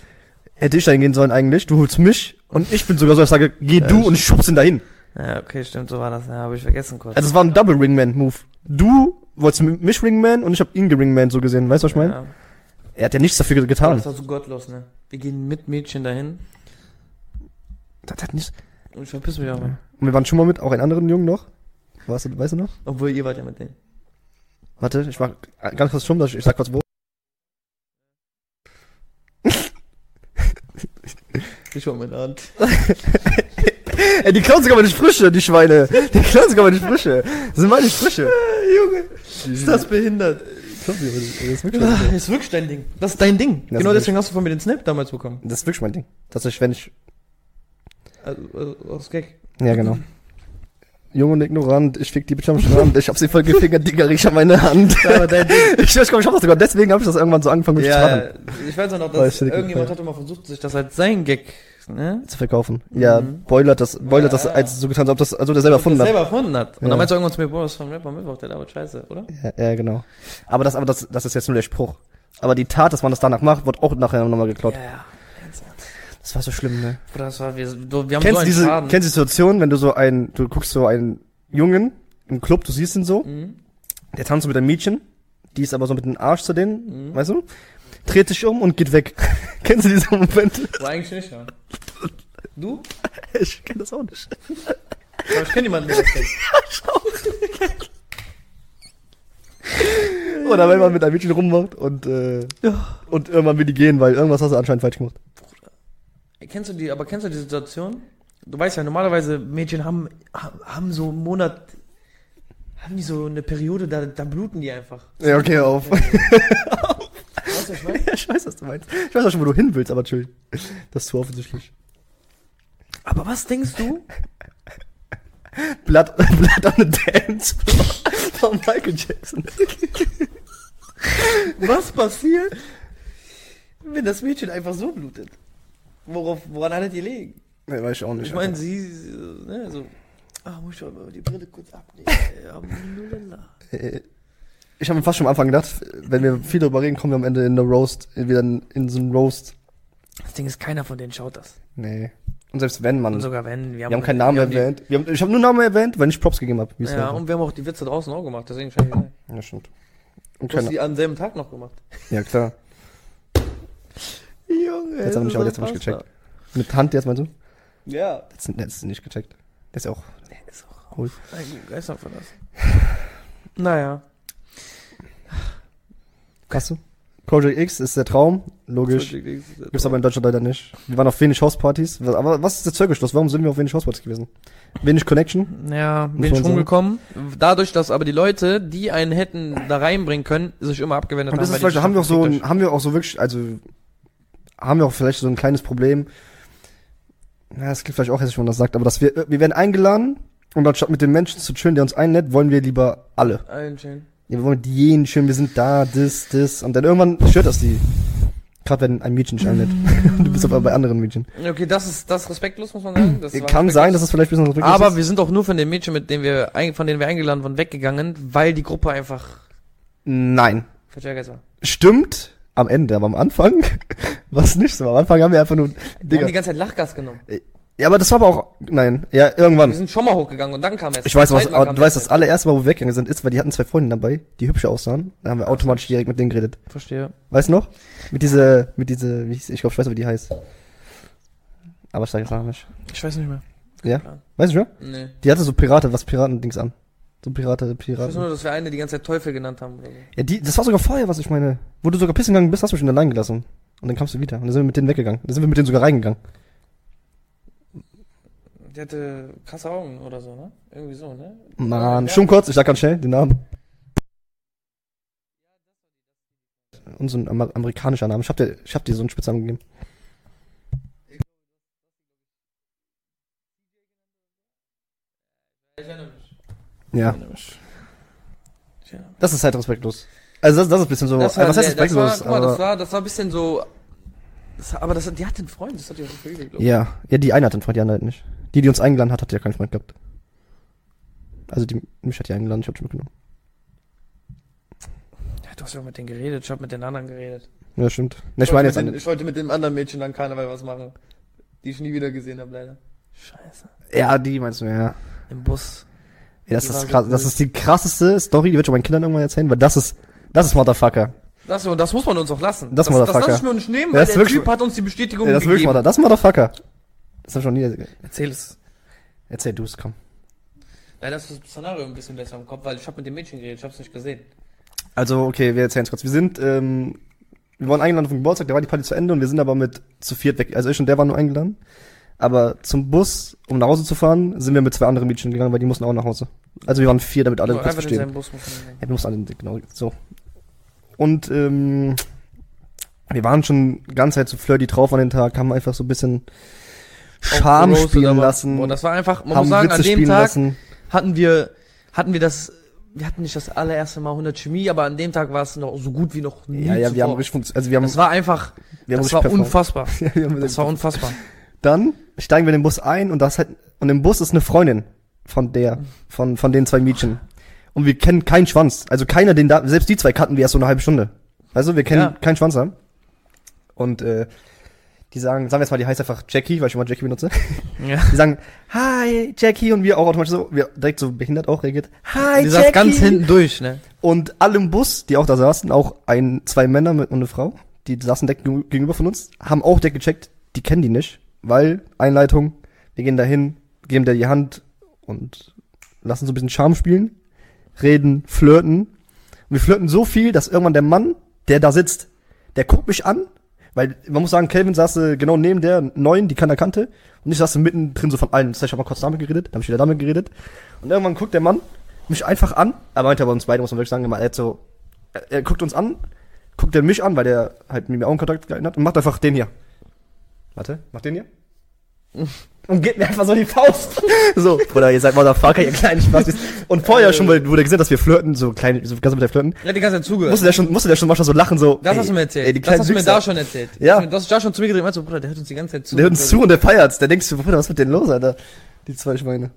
[SPEAKER 1] hätte ich dahin gehen sollen eigentlich, du holst mich und ich bin sogar so, ich sage, geh du und ich schub's ihn dahin.
[SPEAKER 2] Ja, okay, stimmt, so war das. Ja, habe ich vergessen kurz.
[SPEAKER 1] Also es war ein Double Ringman Move. Du wolltest mich Ringman und ich hab ihn geringman so gesehen. Weißt du, was ich meine?
[SPEAKER 2] ja.
[SPEAKER 1] Er hat ja nichts dafür
[SPEAKER 2] Aber
[SPEAKER 1] getan.
[SPEAKER 2] Das war so gottlos, ne? Wir gehen mit Mädchen dahin
[SPEAKER 1] Das hat nicht.
[SPEAKER 2] und ich verpiss mich aber.
[SPEAKER 1] Und wir waren schon mal mit, auch einen anderen Jungen noch. Weißt du, weißt du noch?
[SPEAKER 2] Obwohl ihr wart ja mit denen.
[SPEAKER 1] Warte, ich mach ganz kurz stumm, dass ich, ich sag kurz wo.
[SPEAKER 2] Ich war mit der Hand.
[SPEAKER 1] Ey, die klauen sogar meine Sprüche, die Schweine. Die klauen sogar meine Sprüche. Das sind meine Sprüche.
[SPEAKER 2] Junge, ist das behindert?
[SPEAKER 1] Das ist wirklich
[SPEAKER 2] Ah,
[SPEAKER 1] Ding.
[SPEAKER 2] ist wirklich dein Ding. Das ist dein Ding.
[SPEAKER 1] Das
[SPEAKER 2] genau
[SPEAKER 1] ist
[SPEAKER 2] deswegen hast du von mir den Snap damals bekommen.
[SPEAKER 1] Das ist wirklich mein Ding. Dass ich, wenn ich,
[SPEAKER 2] Also, also aus Gag.
[SPEAKER 1] ja genau. Jung und ignorant, ich fick die Bitch am Strand, ich hab sie voll gefingert, Digga, riech an meine Hand. Ich komm, ich hab das sogar, deswegen habe ich das irgendwann so angefangen mit
[SPEAKER 2] Ja,
[SPEAKER 1] Strachen
[SPEAKER 2] ich weiß auch noch, dass irgendjemand hat immer versucht, sich das als sein Gag, ne?
[SPEAKER 1] zu verkaufen. Ja,
[SPEAKER 2] Mhm.
[SPEAKER 1] Boiler hat das, Boiler hat das
[SPEAKER 2] Ja.
[SPEAKER 1] als so getan, als ob das, also der selber erfunden hat.
[SPEAKER 2] selber erfunden hat. Und
[SPEAKER 1] Ja.
[SPEAKER 2] dann meinst du irgendwann zu mir, boah, das ist von Rapper Mittwoch, der labert scheiße, oder?
[SPEAKER 1] Ja, ja, genau. Aber das, aber das, das ist jetzt nur der Spruch. Aber die Tat, dass man das danach macht, wird auch nachher nochmal geklaut.
[SPEAKER 2] Ja, ja.
[SPEAKER 1] Das war so schlimm, ne?
[SPEAKER 2] Bruder, das war, wir, wir haben
[SPEAKER 1] Kennst
[SPEAKER 2] so
[SPEAKER 1] du
[SPEAKER 2] einen
[SPEAKER 1] diese,
[SPEAKER 2] Schaden.
[SPEAKER 1] kennst du die Situation, wenn du so ein, du guckst so einen Jungen im Club, du siehst ihn so,
[SPEAKER 2] mhm.
[SPEAKER 1] der tanzt so mit einem Mädchen, die ist aber so mit dem Arsch zu denen,
[SPEAKER 2] Mhm.
[SPEAKER 1] weißt du? Dreht sich um und geht weg. Kennst du diese Momente?
[SPEAKER 2] War eigentlich nicht, ja. Du?
[SPEAKER 1] Ich kenn das auch nicht.
[SPEAKER 2] Aber ich kenne jemanden, der das kennt.
[SPEAKER 1] Oder wenn man mit einem Mädchen rummacht und, äh, und irgendwann will die gehen, weil irgendwas hast du anscheinend falsch gemacht.
[SPEAKER 2] Kennst du die, aber kennst du die Situation? Du weißt ja, normalerweise Mädchen haben, haben so einen Monat haben die so eine Periode, da, da bluten die einfach.
[SPEAKER 1] Ja, okay, auf.
[SPEAKER 2] Weißt du, was ich
[SPEAKER 1] ja, ich weiß, was du meinst. Ich weiß auch schon, wo du hin willst, aber chill. Das ist zu offensichtlich.
[SPEAKER 2] Aber was denkst du?
[SPEAKER 1] Blood, Blood on the Dance von Michael Jackson.
[SPEAKER 2] Was passiert, wenn das Mädchen einfach so blutet? Worauf, woran hat ihr liegen?
[SPEAKER 1] Nee, weiß ich auch nicht.
[SPEAKER 2] Ich meine, sie, ne, so, ah, muss ich mal die Brille kurz abnehmen.
[SPEAKER 1] Ich habe mir fast schon am Anfang gedacht, wenn wir viel darüber reden, kommen wir am Ende in eine Roast, wieder in, in so einen Roast.
[SPEAKER 2] das Ding ist, keiner von denen schaut das.
[SPEAKER 1] Nee. Und selbst wenn, man.
[SPEAKER 2] Und sogar wenn,
[SPEAKER 1] wir haben keinen Namen
[SPEAKER 2] wir haben die-
[SPEAKER 1] erwähnt. Wir haben, ich habe nur Namen erwähnt, weil ich Props gegeben habe.
[SPEAKER 2] Ja, und wir haben auch die Witze draußen auch gemacht, deswegen rein.
[SPEAKER 1] ja, stimmt. Und
[SPEAKER 2] Du hast die am selben Tag noch gemacht.
[SPEAKER 1] ja, klar.
[SPEAKER 2] Junge,
[SPEAKER 1] Jetzt haben wir nicht, aber jetzt hab ich gecheckt. Mit Hand jetzt meinst du?
[SPEAKER 2] Ja.
[SPEAKER 1] Das, das ist nicht gecheckt. Das ist ja auch
[SPEAKER 2] Der ist auch
[SPEAKER 1] cool.
[SPEAKER 2] Geister von das. Naja.
[SPEAKER 1] Hast du? Project X ist der Traum, logisch. Gibt's aber in Deutschland leider nicht. Wir waren auf wenig Hauspartys. Aber was ist der Zirkelschluss? Warum sind wir auf wenig Hauspartys gewesen? Wenig Connection?
[SPEAKER 2] Ja,
[SPEAKER 1] sagen.
[SPEAKER 2] rumgekommen. Dadurch, dass aber die Leute, die einen hätten da reinbringen können, sich immer abgewendet
[SPEAKER 1] Und das ist
[SPEAKER 2] weil
[SPEAKER 1] vielleicht,
[SPEAKER 2] die
[SPEAKER 1] haben wir auch so, ein, haben wir auch so wirklich, also, haben wir auch vielleicht so ein kleines Problem. Na, das klingt vielleicht auch hässlich, wenn man das sagt, aber dass wir, wir werden eingeladen und anstatt mit den Menschen zu chillen, der uns einlädt, wollen wir lieber alle.
[SPEAKER 2] Allen schön.
[SPEAKER 1] Ja, wir wollen mit jenen chillen, wir sind da, das, das. Und dann irgendwann stört das die. Gerade wenn ein Mädchen dich einlädt. du bist aber bei anderen Mädchen.
[SPEAKER 2] Okay, das ist, das ist respektlos, muss man sagen. Das
[SPEAKER 1] Kann sein, dass es vielleicht ein bisschen respektlos
[SPEAKER 2] aber
[SPEAKER 1] ist.
[SPEAKER 2] wir sind auch nur von den Mädchen, mit denen wir, von denen wir eingeladen wurden, weggegangen, weil die Gruppe einfach
[SPEAKER 1] Nein. Stimmt. Am Ende, aber am Anfang war es nicht so. Am Anfang haben wir einfach nur,
[SPEAKER 2] Die haben
[SPEAKER 1] Digga.
[SPEAKER 2] die ganze Zeit Lachgas genommen.
[SPEAKER 1] Ja, aber das war aber auch, nein, ja,
[SPEAKER 2] Wir
[SPEAKER 1] irgendwann.
[SPEAKER 2] sind schon mal hochgegangen und dann kam erst.
[SPEAKER 1] Ich weiß, was, aber du weißt, das allererste Mal, wo wir weggegangen sind, ist, weil die hatten zwei Freundinnen dabei, die hübscher aussahen. Da haben wir automatisch direkt mit denen geredet.
[SPEAKER 2] Verstehe.
[SPEAKER 1] Weißt du noch? Mit diese, mit diese, wie hieß, ich glaube, ich weiß, wie die heißt. Aber ich sage jetzt noch nicht.
[SPEAKER 2] Ich weiß nicht mehr.
[SPEAKER 1] Ja? Weißt du schon?
[SPEAKER 2] Nee.
[SPEAKER 1] Die hatte so Pirate, was Piratendings an. So Pirate,
[SPEAKER 2] Ich weiß
[SPEAKER 1] Piraten.
[SPEAKER 2] nur, dass wir eine die ganze Zeit Teufel genannt haben. Oder so.
[SPEAKER 1] Ja, die, das war sogar vorher, was ich meine. Wo du sogar pissen gegangen bist, hast du mich schon allein gelassen. Und dann kamst du wieder. Und dann sind wir mit denen weggegangen. Dann sind wir mit denen sogar reingegangen.
[SPEAKER 2] Die hatte krasse Augen oder so, ne? Irgendwie so, ne?
[SPEAKER 1] Mann,
[SPEAKER 2] Ja.
[SPEAKER 1] schon kurz, ich sag ganz schnell den Namen. Und so ein Amer amerikanischer Name. Ich hab dir, ich hab dir so einen Spitznamen gegeben.
[SPEAKER 2] Ich erinnere mich.
[SPEAKER 1] Ja,
[SPEAKER 2] Ich. Ich
[SPEAKER 1] das ist halt respektlos. Also das, das ist ein bisschen so,
[SPEAKER 2] Das
[SPEAKER 1] äh,
[SPEAKER 2] war,
[SPEAKER 1] was heißt
[SPEAKER 2] das, war,
[SPEAKER 1] respektlos?
[SPEAKER 2] guck mal, das war, das war ein bisschen so. Das, aber das, die hatte einen Freund, das hat die auch so viel glaube
[SPEAKER 1] ja, ja, die eine hat einen Freund, die andere halt nicht. Die, die uns eingeladen hat, hat ja keinen Freund gehabt. Also die, mich hat die eingeladen, ich hab die mitgenommen.
[SPEAKER 2] Ja, du hast ja auch mit denen geredet, ich hab mit den anderen geredet.
[SPEAKER 1] Ja, stimmt. Ne, ich meine jetzt
[SPEAKER 2] wollte mit
[SPEAKER 1] eine,
[SPEAKER 2] den, ich wollte mit dem anderen Mädchen dann Karneval was machen. Die ich nie wieder gesehen habe, leider. Scheiße.
[SPEAKER 1] ja, die meinst du, ja.
[SPEAKER 2] Im Bus.
[SPEAKER 1] Ja, das ist krass, das ist die krasseste Story, die wird schon meinen Kindern irgendwann erzählen, weil das ist, das ist Motherfucker.
[SPEAKER 2] Das, und das muss man uns auch lassen.
[SPEAKER 1] Das
[SPEAKER 2] das,
[SPEAKER 1] Motherfucker.
[SPEAKER 2] das lass ich mir nicht nehmen,
[SPEAKER 1] Ja,
[SPEAKER 2] weil
[SPEAKER 1] das ist
[SPEAKER 2] der
[SPEAKER 1] wirklich-
[SPEAKER 2] Typ hat uns die Bestätigung
[SPEAKER 1] Ja, das ist wirklich
[SPEAKER 2] gegeben.
[SPEAKER 1] Mother, das ist Motherfucker. Das hab ich schon nie,
[SPEAKER 2] Erzähl es.
[SPEAKER 1] erzähl du es, komm.
[SPEAKER 2] Leider ist das Szenario ein bisschen besser im Kopf, weil ich habe mit dem Mädchen geredet, ich hab's nicht gesehen.
[SPEAKER 1] Also, okay, wir erzählen es kurz. Wir sind, ähm, wir waren eingeladen auf den Geburtstag, da war die Party zu Ende und wir sind aber mit zu viert weg. Also ich und der waren nur eingeladen. Aber zum Bus, um nach Hause zu fahren, sind wir mit zwei anderen Mädchen gegangen, weil die mussten auch nach Hause. Also wir waren vier, damit alle kurz verstehen.
[SPEAKER 2] Bus.
[SPEAKER 1] Ja, wir mussten alle, genau, so. Und, ähm, wir waren schon die ganze Zeit so flirty drauf an den Tag, haben einfach so ein bisschen Charme
[SPEAKER 2] gerostet,
[SPEAKER 1] spielen lassen,
[SPEAKER 2] Boah, das war einfach, man muss sagen,
[SPEAKER 1] Witze
[SPEAKER 2] an dem Tag
[SPEAKER 1] lassen.
[SPEAKER 2] hatten wir, hatten wir das, wir hatten nicht das allererste Mal 100 Chemie, aber an dem Tag war es noch so gut wie noch nie
[SPEAKER 1] Ja, ja, wir haben
[SPEAKER 2] zuvor.
[SPEAKER 1] richtig, funktio- also wir haben,
[SPEAKER 2] Das war einfach, das war unfassbar.
[SPEAKER 1] Ja, wir haben
[SPEAKER 2] Das war unfassbar.
[SPEAKER 1] Dann steigen wir in den Bus ein und das halt, und im Bus ist eine Freundin von der, von, von den zwei Mädchen. Und wir kennen keinen Schwanz. Also keiner, den da, selbst die zwei kannten wir erst so eine halbe Stunde. Also wir kennen
[SPEAKER 2] Ja.
[SPEAKER 1] keinen Schwanz haben. Und, äh, die sagen, sagen wir jetzt mal, die heißt einfach Jackie, weil ich immer Jackie benutze.
[SPEAKER 2] Ja.
[SPEAKER 1] Die sagen, hi, Jackie, und wir auch automatisch so, wir direkt so behindert auch reagiert, hi,
[SPEAKER 2] Die
[SPEAKER 1] Jackie.
[SPEAKER 2] saß ganz hinten durch, ne?
[SPEAKER 1] Und alle im Bus, die auch da saßen, auch ein, zwei Männer mit, und eine Frau, die saßen direkt gegenüber von uns, haben auch direkt gecheckt, die kennen die nicht, weil, Einleitung, wir gehen dahin, geben der die Hand und lassen so ein bisschen Charme spielen, reden, flirten. Und wir flirten so viel, dass irgendwann der Mann, der da sitzt, der guckt mich an, weil man muss sagen, Kelvin saß äh, genau neben der neuen, die keiner kannte, und ich saß mittendrin so von allen. Das heißt, ich habe mal kurz damit geredet, dann habe ich wieder damit geredet. Und irgendwann guckt der Mann, mich einfach an. Er meinte aber uns beide, muss man wirklich sagen, er hat so, er, er guckt uns an, guckt er mich an, weil der halt mit mir Augenkontakt gehalten hat und macht einfach den hier. Warte, macht den hier. Und gibt mir einfach so die Faust. So, Bruder, ihr seid Motherfucker, ihr kleinen Spaß. Und vorher schon, weil wurde gesehen, dass wir flirten, so klein, so ganz mit der flirten.
[SPEAKER 2] Ja, die ganze Zeit zugehört.
[SPEAKER 1] Musste der schon, musste der schon manchmal so lachen, so.
[SPEAKER 2] das
[SPEAKER 1] ey,
[SPEAKER 2] hast du mir erzählt.
[SPEAKER 1] Ey, die
[SPEAKER 2] das hast du mir da schon erzählt.
[SPEAKER 1] Ja.
[SPEAKER 2] Du hast da schon zu mir gedreht und meinst so, Bruder, der hört uns die ganze Zeit zu.
[SPEAKER 1] Der hört uns zu und der feiert's. Der denkst du, Bruder, was ist mit denen los, Alter? Die zwei Schweine.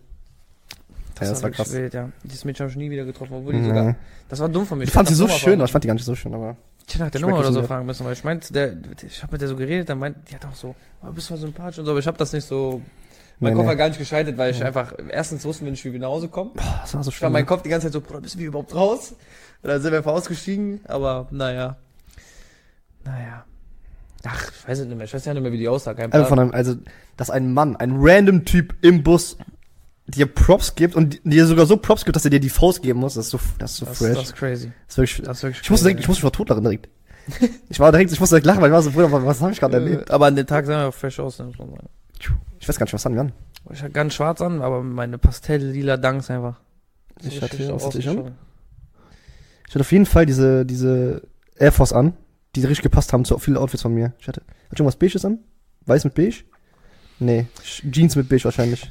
[SPEAKER 1] Ja, das war
[SPEAKER 2] wirklich
[SPEAKER 1] krass.
[SPEAKER 2] Wild, ja. Dieses Mädchen habe ich nie wieder getroffen, obwohl die
[SPEAKER 1] Mhm.
[SPEAKER 2] sogar. Das war dumm von mir.
[SPEAKER 1] Ich fand sie so
[SPEAKER 2] Nummer
[SPEAKER 1] schön, aber ich fand die gar nicht so schön, aber.
[SPEAKER 2] Ich hätte nach der
[SPEAKER 1] Ich
[SPEAKER 2] Nummer oder so fragen müssen, weil ich meinte, der, ich habe mit der so geredet, dann meint, die hat auch so, oh, bist du mal sympathisch und so, aber ich habe das nicht so, mein
[SPEAKER 1] Nee,
[SPEAKER 2] Kopf war gar nicht geschaltet, weil ich einfach, erstens wussten wir nicht, wie wir nach Hause kommen.
[SPEAKER 1] Boah, das war so
[SPEAKER 2] Ich war mein Kopf die ganze Zeit so, Bruder, bist du überhaupt raus? Und dann sind wir einfach ausgestiegen, aber naja. Naja. Ach, ich weiß es nicht mehr, ich weiß ja nicht mehr, wie die aussah, kein
[SPEAKER 1] Einfach von einem, also, dass ein Mann, ein random Typ im Bus dir Props gibt und dir sogar so Props gibt, dass er dir die Faust geben muss, das ist so, das ist so
[SPEAKER 2] Das,
[SPEAKER 1] fresh.
[SPEAKER 2] das ist crazy.
[SPEAKER 1] Das ist wirklich,
[SPEAKER 2] Das ist wirklich
[SPEAKER 1] ich musste direkt, ich musste mich tot lachen direkt. Ich war direkt, ich musste direkt lachen, weil ich war so, Bruder, was, habe ich gerade erlebt?
[SPEAKER 2] Äh, Aber an dem Tag sahen wir auch fresh aus, ne, muss man sagen.
[SPEAKER 1] Ich weiß gar nicht, was haben wir an?
[SPEAKER 2] Ich hatte ganz schwarz an, aber meine Pastell-lila Dunks einfach.
[SPEAKER 1] Ich
[SPEAKER 2] So
[SPEAKER 1] hatte- was hatte ich an? Ich hatte auf jeden Fall diese, diese Air Force an, die richtig gepasst haben zu vielen Outfits von mir. Ich hatte, hatte ich irgendwas Beiges an? Weiß mit Beige? Nee, Jeans mit Beige wahrscheinlich.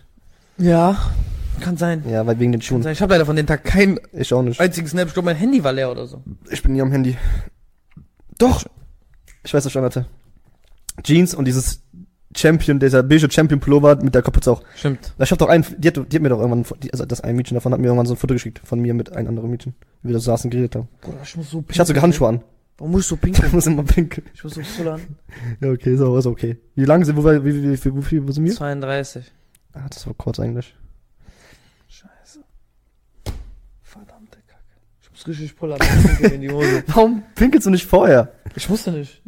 [SPEAKER 2] Ja, kann sein.
[SPEAKER 1] Ja, weil wegen den Schuhen.
[SPEAKER 2] Ich habe leider von dem Tag keinen
[SPEAKER 1] Ich auch nicht.
[SPEAKER 2] einzigen Snap. Ich glaube, mein Handy war leer oder so.
[SPEAKER 1] Ich bin nie am Handy. Doch. Ich weiß, was ich schon hatte. Jeans und dieses Champion, dieser beige Champion Pullover mit der Kapuze auch.
[SPEAKER 2] Stimmt.
[SPEAKER 1] Ich hab doch einen, die hat, die hat mir doch irgendwann, die, also das ein Mädchen davon hat mir irgendwann so ein Foto geschickt von mir mit einem anderen Mädchen, wie wir da saßen und geredet haben.
[SPEAKER 2] Bruder, ich muss so
[SPEAKER 1] Ich hatte sogar Handschuhe an.
[SPEAKER 2] Warum muss ich so
[SPEAKER 1] Ich
[SPEAKER 2] pinkeln?
[SPEAKER 1] muss immer pinkeln.
[SPEAKER 2] ich muss so pullern.
[SPEAKER 1] Ja, okay, auch, ist okay. Wie lange sind, wo, wir- wie, wie, wie, wie, wie wo sind wir?
[SPEAKER 2] 32.
[SPEAKER 1] Ah, das war kurz eigentlich.
[SPEAKER 2] Scheiße. Verdammte Kacke. Ich muss richtig pullern. In die Hose.
[SPEAKER 1] Warum pinkelst du nicht vorher?
[SPEAKER 2] Ich musste nicht.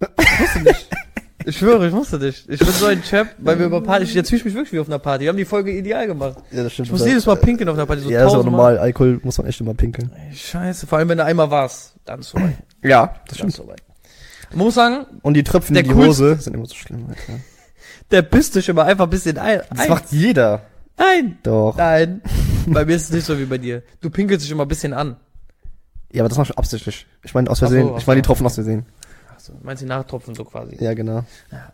[SPEAKER 2] Ich musste nicht. Ich schwöre, ich musste nicht. Ich bin so ein Chap, weil wir über Party, jetzt fühle ich mich wirklich wie auf einer Party. Wir haben die Folge ideal gemacht.
[SPEAKER 1] Ja, das stimmt.
[SPEAKER 2] Ich muss jedes Mal pinkeln auf einer Party, so
[SPEAKER 1] Ja, das ist auch normal. Alkohol muss man echt immer pinkeln.
[SPEAKER 2] Ey, Scheiße, vor allem wenn du einmal warst, dann ist vorbei.
[SPEAKER 1] Ja, das
[SPEAKER 2] Dann ist vorbei. Man muss sagen,
[SPEAKER 1] Und die Tröpfchen
[SPEAKER 2] Der
[SPEAKER 1] in die
[SPEAKER 2] coolste-
[SPEAKER 1] Hose sind immer so schlimm. Alter.
[SPEAKER 2] Der pisst dich immer einfach ein bisschen ein.
[SPEAKER 1] Das
[SPEAKER 2] ein.
[SPEAKER 1] macht jeder.
[SPEAKER 2] Nein,
[SPEAKER 1] Doch.
[SPEAKER 2] nein. bei mir ist es nicht so wie bei dir. Du pinkelst dich immer ein bisschen an.
[SPEAKER 1] Ja, aber das machst du absichtlich. Ich meine aus
[SPEAKER 2] Ach so,
[SPEAKER 1] Versehen.
[SPEAKER 2] ach
[SPEAKER 1] ich meine
[SPEAKER 2] so.
[SPEAKER 1] die Tropfen aus Versehen.
[SPEAKER 2] Achso, meinst du die Nachtropfen so quasi?
[SPEAKER 1] Ja, genau.
[SPEAKER 2] Ja,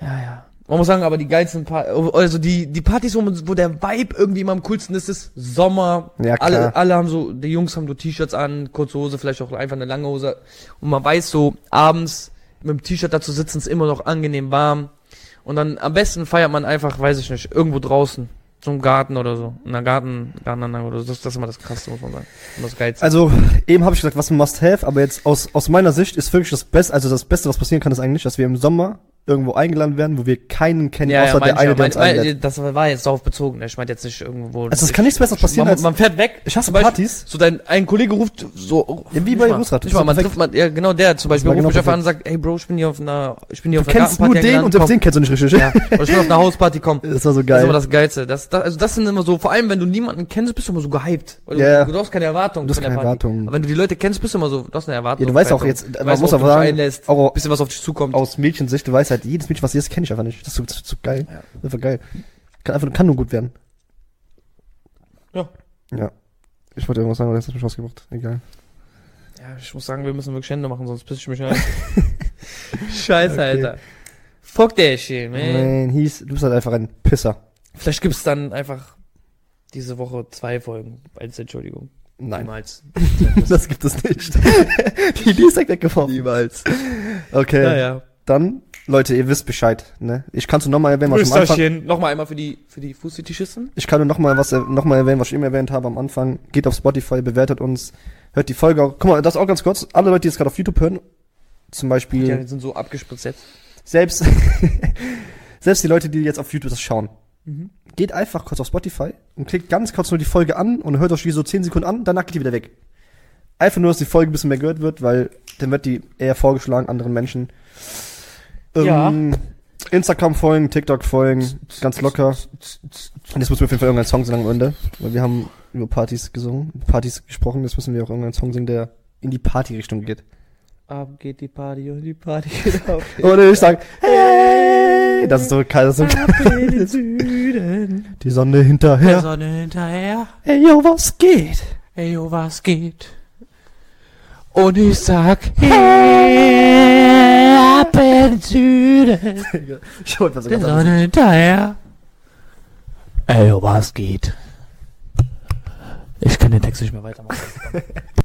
[SPEAKER 2] ja. Man muss sagen, aber die geilsten Partys, also die, die Partys, wo, man, wo der Vibe irgendwie immer am coolsten ist, ist Sommer.
[SPEAKER 1] Ja, klar.
[SPEAKER 2] Alle, alle haben so, die Jungs haben so T-Shirts an, kurze Hose, vielleicht auch einfach eine lange Hose. Und man weiß so, abends mit dem T-Shirt da zu sitzen, ist immer noch angenehm warm. Und dann am besten feiert man einfach, weiß ich nicht, irgendwo draußen. Im Garten oder so. In einer Garten, Gartenanlage oder so. Das, das ist immer das Krasseste, muss man sagen. Und das Geilste.
[SPEAKER 1] Also, eben habe ich gesagt, was ein Must-Have, aber jetzt aus, aus meiner Sicht ist wirklich das Beste, also das Beste, was passieren kann, ist eigentlich, dass wir im Sommer irgendwo eingeladen werden, wo wir keinen kennen, außer der
[SPEAKER 2] mein ich
[SPEAKER 1] eine,
[SPEAKER 2] ja,
[SPEAKER 1] der uns einlädt.
[SPEAKER 2] Das war jetzt darauf bezogen. ne? Ich meinte jetzt nicht irgendwo.
[SPEAKER 1] Also, es kann nichts Besseres passieren
[SPEAKER 2] man,
[SPEAKER 1] als,
[SPEAKER 2] man fährt weg.
[SPEAKER 1] ich hasse Partys.
[SPEAKER 2] So dein, ein Kollege ruft so.
[SPEAKER 1] Ja, wie bei Rusrat, das
[SPEAKER 2] mal, man trifft man, ja, genau der zum Beispiel ruft
[SPEAKER 1] genau
[SPEAKER 2] mich einfach an und sagt, ey Bro, ich bin hier auf einer, ich bin hier
[SPEAKER 1] Du
[SPEAKER 2] auf einer
[SPEAKER 1] kennst nur den und selbst den kennst du nicht richtig.
[SPEAKER 2] komm. Ja, ich bin auf einer Hausparty, komm.
[SPEAKER 1] Das war so
[SPEAKER 2] Das ist immer
[SPEAKER 1] geil.
[SPEAKER 2] das Geilste. Das, das, also das sind immer so, vor allem wenn du niemanden kennst, bist du immer so gehypt. Weil
[SPEAKER 1] Ja, ja.
[SPEAKER 2] du, du hast keine Erwartung.
[SPEAKER 1] Du hast
[SPEAKER 2] der
[SPEAKER 1] keine
[SPEAKER 2] Party.
[SPEAKER 1] Erwartung.
[SPEAKER 2] Aber wenn du die Leute kennst, bist du immer so, du hast eine Erwartung.
[SPEAKER 1] Ja, du weißt auch jetzt,
[SPEAKER 2] Du
[SPEAKER 1] man muss auch
[SPEAKER 2] du
[SPEAKER 1] sagen,
[SPEAKER 2] bisschen was auf dich zukommt.
[SPEAKER 1] aus Mädchensicht, du weißt halt, jedes Mädchen, was hier ist, kenne ich einfach nicht. Das ist so, so, so geil.
[SPEAKER 2] Ja.
[SPEAKER 1] Das ist einfach geil. Kann einfach, kann nur gut werden.
[SPEAKER 2] Ja.
[SPEAKER 1] Ja. Ich wollte irgendwas sagen, aber jetzt hast du mich rausgebracht. Egal.
[SPEAKER 2] Ja, ich muss sagen, wir müssen wirklich Hände machen, sonst piss ich mich ein. Scheiße,
[SPEAKER 1] Okay.
[SPEAKER 2] Alter. Fuck der shit, man.
[SPEAKER 1] Man, hieß, du bist halt einfach ein Pisser.
[SPEAKER 2] Vielleicht gibt's dann einfach diese Woche zwei Folgen als Entschuldigung.
[SPEAKER 1] Nein.
[SPEAKER 2] Niemals.
[SPEAKER 1] Das gibt es nicht. Die Idee ist weggeworfen.
[SPEAKER 2] Niemals.
[SPEAKER 1] Okay.
[SPEAKER 2] Ja, ja.
[SPEAKER 1] Dann, Leute, ihr wisst Bescheid, ne? Ich kann es nur nochmal erwähnen, was ich am Anfang.
[SPEAKER 2] Nochmal einmal für die, für die Fußfetischisten.
[SPEAKER 1] ich kann nur nochmal was, noch mal erwähnen, was ich eben erwähnt habe am Anfang. Geht auf Spotify, bewertet uns, hört die Folge auch. Guck mal, das auch ganz kurz. Alle Leute, die jetzt gerade auf YouTube hören, zum Beispiel,
[SPEAKER 2] Ja, die sind so abgespritzt jetzt.
[SPEAKER 1] selbst, selbst die Leute, die jetzt auf YouTube das schauen,
[SPEAKER 2] Mhm.
[SPEAKER 1] geht einfach kurz auf Spotify und klickt ganz kurz nur die Folge an und hört euch die so 10 Sekunden an, danach geht die wieder weg. Einfach nur, dass die Folge ein bisschen mehr gehört wird, weil dann wird die eher vorgeschlagen anderen Menschen.
[SPEAKER 2] Ja.
[SPEAKER 1] Ähm, Instagram folgen, TikTok folgen, ganz locker. Und jetzt müssen wir auf jeden Fall irgendeinen Song singen am Ende, weil wir haben über Partys gesungen, Partys gesprochen, jetzt müssen wir auch irgendeinen Song singen, der in die Party-Richtung geht.
[SPEAKER 2] Ab geht die Party und die Party geht auf.
[SPEAKER 1] Und ich sag, hey, das ist so kalt, das ist so
[SPEAKER 2] Süden.
[SPEAKER 1] Die Sonne hinterher.
[SPEAKER 2] Sonne hinterher.
[SPEAKER 1] Ey, yo, was geht?
[SPEAKER 2] Ey, yo, was geht? Und ich sag, den Süden,
[SPEAKER 1] Ich wollte was ganz anderes.
[SPEAKER 2] Hinterher. Ey, was geht? Ich kann den Text nicht mehr weitermachen.